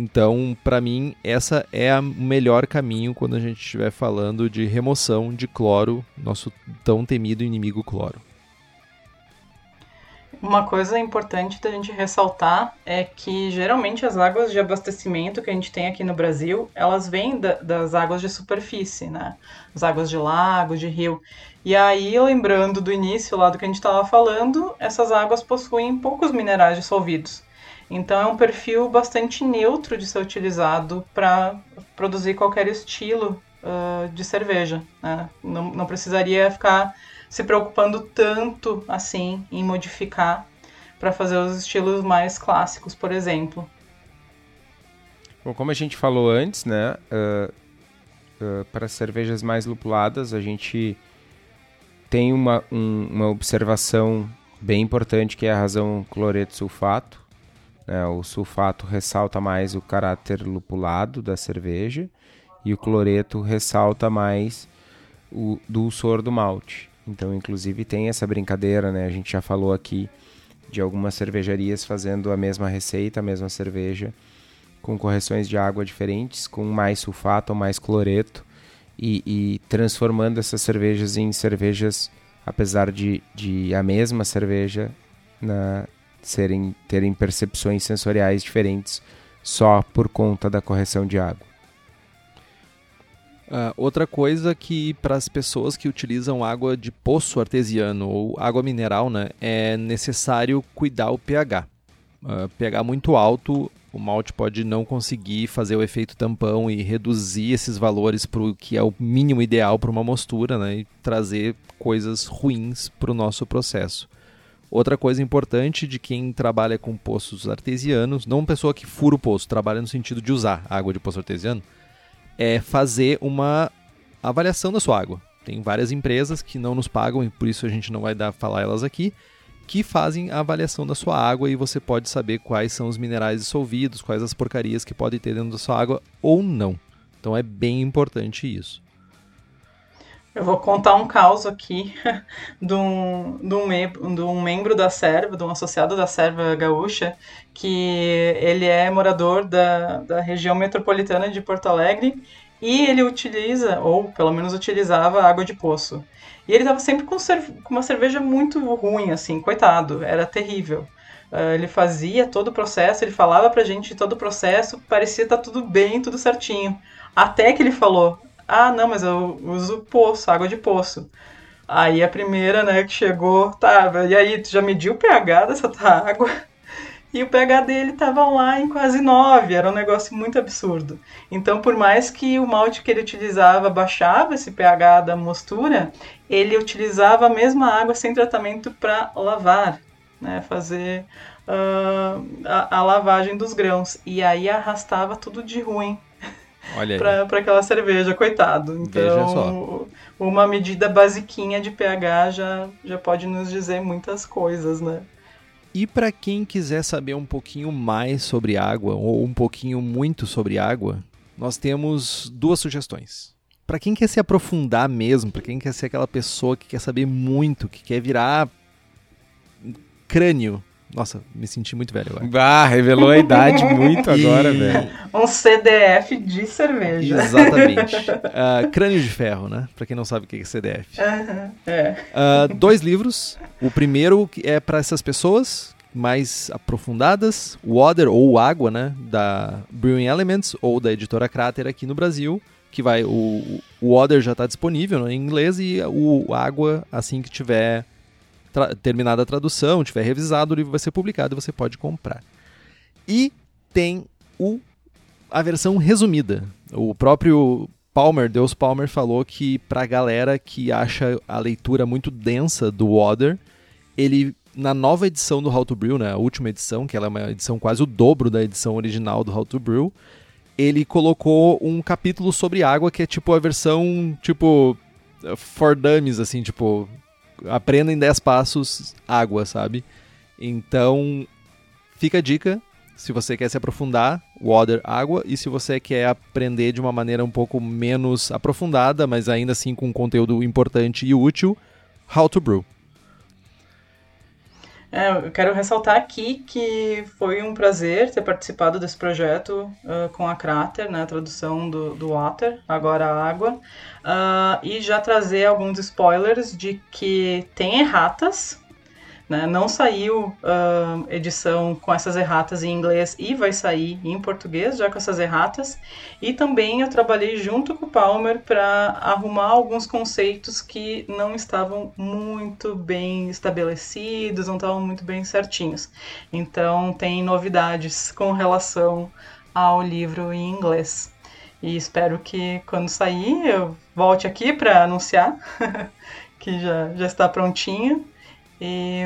Então, para mim, essa é o melhor caminho quando a gente estiver falando de remoção de cloro, nosso tão temido inimigo cloro. Uma coisa importante da gente ressaltar é que geralmente as águas de abastecimento que a gente tem aqui no Brasil, elas vêm da, das águas de superfície, né? As águas de lago, de rio. E aí, lembrando do início lá do que a gente estava falando, essas águas possuem poucos minerais dissolvidos. Então é um perfil bastante neutro de ser utilizado para produzir qualquer estilo uh, de cerveja. Né? Não, não precisaria ficar se preocupando tanto assim em modificar para fazer os estilos mais clássicos, por exemplo. Bom, como a gente falou antes, né, uh, uh, para cervejas mais lupuladas, a gente tem uma, um, uma observação bem importante que é a razão cloreto sulfato, né? O sulfato ressalta mais o caráter lupulado da cerveja e o cloreto ressalta mais o dulçor do malte. Então, inclusive, tem essa brincadeira, né? A gente já falou aqui de algumas cervejarias fazendo a mesma receita, a mesma cerveja, com correções de água diferentes, com mais sulfato ou mais cloreto, e, e transformando essas cervejas em cervejas, apesar de, de a mesma cerveja, na, serem terem percepções sensoriais diferentes só por conta da correção de água. Uh, outra coisa que para as pessoas que utilizam água de poço artesiano ou água mineral, né, é necessário cuidar o pH. Uh, pH muito alto, o malte pode não conseguir fazer o efeito tampão e reduzir esses valores para o que é o mínimo ideal para uma mostura né, e trazer coisas ruins para o nosso processo. Outra coisa importante de quem trabalha com poços artesianos, não pessoa que fura o poço, trabalha no sentido de usar água de poço artesiano, é fazer uma avaliação da sua água. Tem várias empresas que não nos pagam e por isso a gente não vai dar falar elas aqui, que fazem a avaliação da sua água e você pode saber quais são os minerais dissolvidos, quais as porcarias que podem ter dentro da sua água ou não. Então é bem importante isso. Eu vou contar um caos aqui de um, de, um membro, de um membro da Serva, de um associado da Serva Gaúcha, que ele é morador da, da região metropolitana de Porto Alegre e ele utiliza, ou pelo menos utilizava, água de poço. E ele estava sempre com, com, uma cerveja muito ruim, assim, coitado, era terrível. Uh, ele fazia todo o processo, ele falava pra gente todo o processo, parecia estar tá tudo bem, tudo certinho. Até que ele falou: ah, não, mas eu uso poço, água de poço. Aí a primeira, né, que chegou, tá, e aí, tu já mediu o pH dessa tua água? e o pH dele estava lá em quase 9, era um negócio muito absurdo. Então, por mais que o malte que ele utilizava baixava esse pH da mostura, ele utilizava a mesma água sem tratamento para lavar, né, fazer uh, a, a, lavagem dos grãos. E aí arrastava tudo de ruim para aquela cerveja, coitado. Então, uma medida basiquinha de pH já, já pode nos dizer muitas coisas, né? E para quem quiser saber um pouquinho mais sobre água ou um pouquinho muito sobre água, nós temos duas sugestões. Para quem quer se aprofundar mesmo, para quem quer ser aquela pessoa que quer saber muito, que quer virar crânio nossa, me senti muito velho agora. Bah, revelou a idade muito agora, velho. Um CDF de cerveja. Exatamente. Uh, Crânio de Ferro, né? Pra quem não sabe o que é CDF. Uhum, é. Uh, dois livros. O primeiro é para essas pessoas mais aprofundadas, Water ou Água, né? Da Brewing Elements ou da editora Crater aqui no Brasil. Que vai. O, o Water já está disponível né, em inglês e o Água, assim que tiver terminada a tradução, tiver revisado, o livro vai ser publicado e você pode comprar. E tem o, a versão resumida. O próprio Palmer, Deus Palmer, falou que para a galera que acha a leitura muito densa do Water, ele na nova edição do How to Brew, né, a última edição, que ela é uma edição quase o dobro da edição original do How to Brew, ele colocou um capítulo sobre água que é tipo a versão tipo for dummies assim, tipo aprenda em 10 passos água, sabe? Então, fica a dica. Se você quer se aprofundar, water, água. E se você quer aprender de uma maneira um pouco menos aprofundada, mas ainda assim com conteúdo importante e útil, how to brew. É, eu quero ressaltar aqui que foi um prazer ter participado desse projeto uh, com a Crater, né, a tradução do, do Water, agora água, uh, e já trazer alguns spoilers de que tem erratas, né? Não saiu uh, edição com essas erratas em inglês e vai sair em português, já com essas erratas. E também eu trabalhei junto com o Palmer para arrumar alguns conceitos que não estavam muito bem estabelecidos, não estavam muito bem certinhos. Então tem novidades com relação ao livro em inglês. E espero que quando sair eu volte aqui para anunciar que já, já está prontinho. E,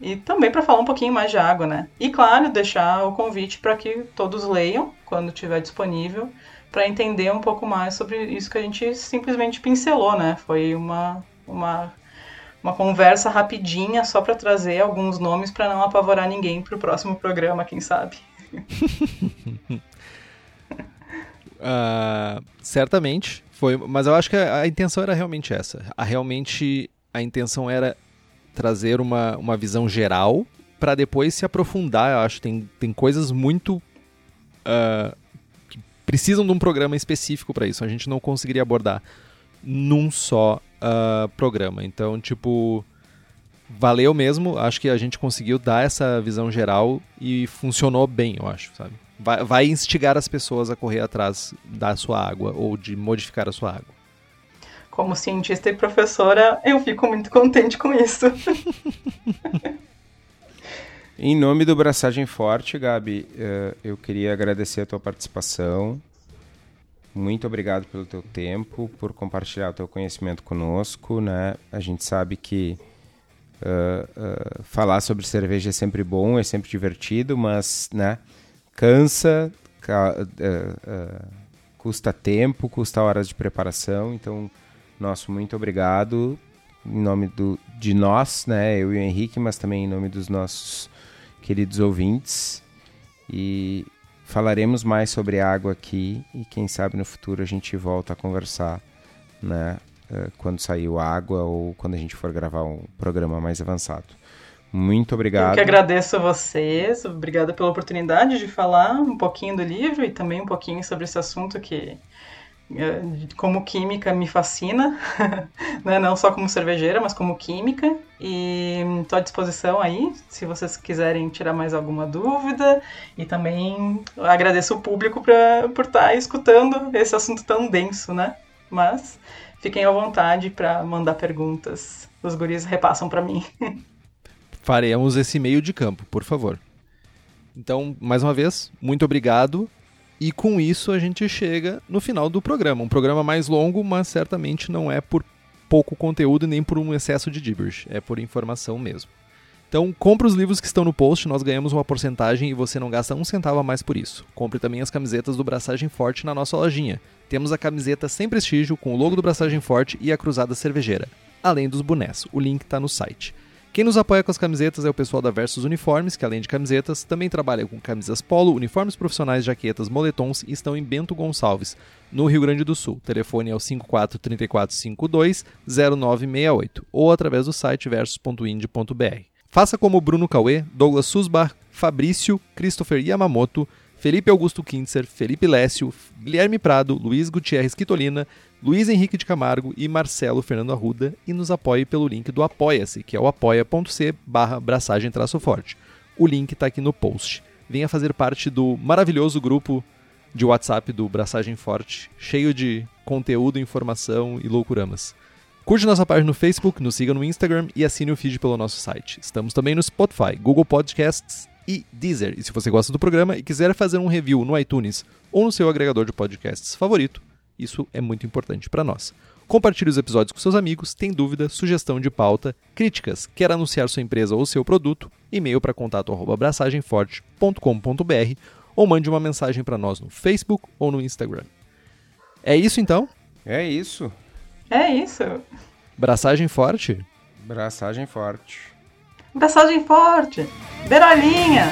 e também para falar um pouquinho mais de água, né? E claro, deixar o convite para que todos leiam quando estiver disponível, para entender um pouco mais sobre isso que a gente simplesmente pincelou, né? Foi uma, uma, uma conversa rapidinha só para trazer alguns nomes para não apavorar ninguém para o próximo programa, quem sabe. uh, certamente foi, mas eu acho que a, a intenção era realmente essa. A realmente a intenção era trazer uma, uma visão geral para depois se aprofundar. Eu acho tem, tem coisas muito. Uh, que precisam de um programa específico para isso. A gente não conseguiria abordar num só uh, programa. Então, tipo. Valeu mesmo, acho que a gente conseguiu dar essa visão geral e funcionou bem, eu acho, sabe? Vai, vai instigar as pessoas a correr atrás da sua água ou de modificar a sua água como cientista e professora, eu fico muito contente com isso. em nome do Braçagem Forte, Gabi, eh, eu queria agradecer a tua participação. Muito obrigado pelo teu tempo, por compartilhar o teu conhecimento conosco, né? A gente sabe que uh, uh, falar sobre cerveja é sempre bom, é sempre divertido, mas, né? Cansa, uh, custa tempo, custa horas de preparação, então nosso muito obrigado em nome do, de nós, né, eu e o Henrique, mas também em nome dos nossos queridos ouvintes. E falaremos mais sobre água aqui e quem sabe no futuro a gente volta a conversar, né, eh, quando sair água ou quando a gente for gravar um programa mais avançado. Muito obrigado. Eu que agradeço a vocês, obrigada pela oportunidade de falar um pouquinho do livro e também um pouquinho sobre esse assunto que como química me fascina, né? não só como cervejeira, mas como química. E estou à disposição aí, se vocês quiserem tirar mais alguma dúvida. E também agradeço o público pra, por estar tá escutando esse assunto tão denso, né? Mas fiquem à vontade para mandar perguntas. Os guris repassam para mim. Faremos esse meio de campo, por favor. Então, mais uma vez, muito obrigado. E com isso a gente chega no final do programa. Um programa mais longo, mas certamente não é por pouco conteúdo nem por um excesso de gibberish, é por informação mesmo. Então, compre os livros que estão no post, nós ganhamos uma porcentagem e você não gasta um centavo a mais por isso. Compre também as camisetas do Braçagem Forte na nossa lojinha. Temos a camiseta sem prestígio, com o logo do Braçagem Forte e a cruzada cervejeira, além dos bonés. O link está no site. Quem nos apoia com as camisetas é o pessoal da Versus Uniformes, que além de camisetas, também trabalha com camisas polo, uniformes profissionais, jaquetas, moletons e estão em Bento Gonçalves, no Rio Grande do Sul. O telefone é o 54 3452 0968 ou através do site versus.ind.br. Faça como Bruno Cauê, Douglas Susbar, Fabrício, Christopher Yamamoto, Felipe Augusto Kintzer, Felipe Lécio, Guilherme Prado, Luiz Gutierrez Quitolina, Luiz Henrique de Camargo e Marcelo Fernando Arruda e nos apoie pelo link do Apoia-se, que é o apoia.c barra braçagem traço forte. O link está aqui no post. Venha fazer parte do maravilhoso grupo de WhatsApp do Braçagem Forte, cheio de conteúdo, informação e loucuramas. Curte nossa página no Facebook, nos siga no Instagram e assine o feed pelo nosso site. Estamos também no Spotify, Google Podcasts e Deezer. E se você gosta do programa e quiser fazer um review no iTunes ou no seu agregador de podcasts favorito, isso é muito importante para nós. Compartilhe os episódios com seus amigos, tem dúvida, sugestão de pauta, críticas, quer anunciar sua empresa ou seu produto, e-mail para contato@braçagemforte.com.br ou mande uma mensagem para nós no Facebook ou no Instagram. É isso então? É isso. É isso. Braçagem forte? Braçagem forte. Braçagem forte. Berolinha.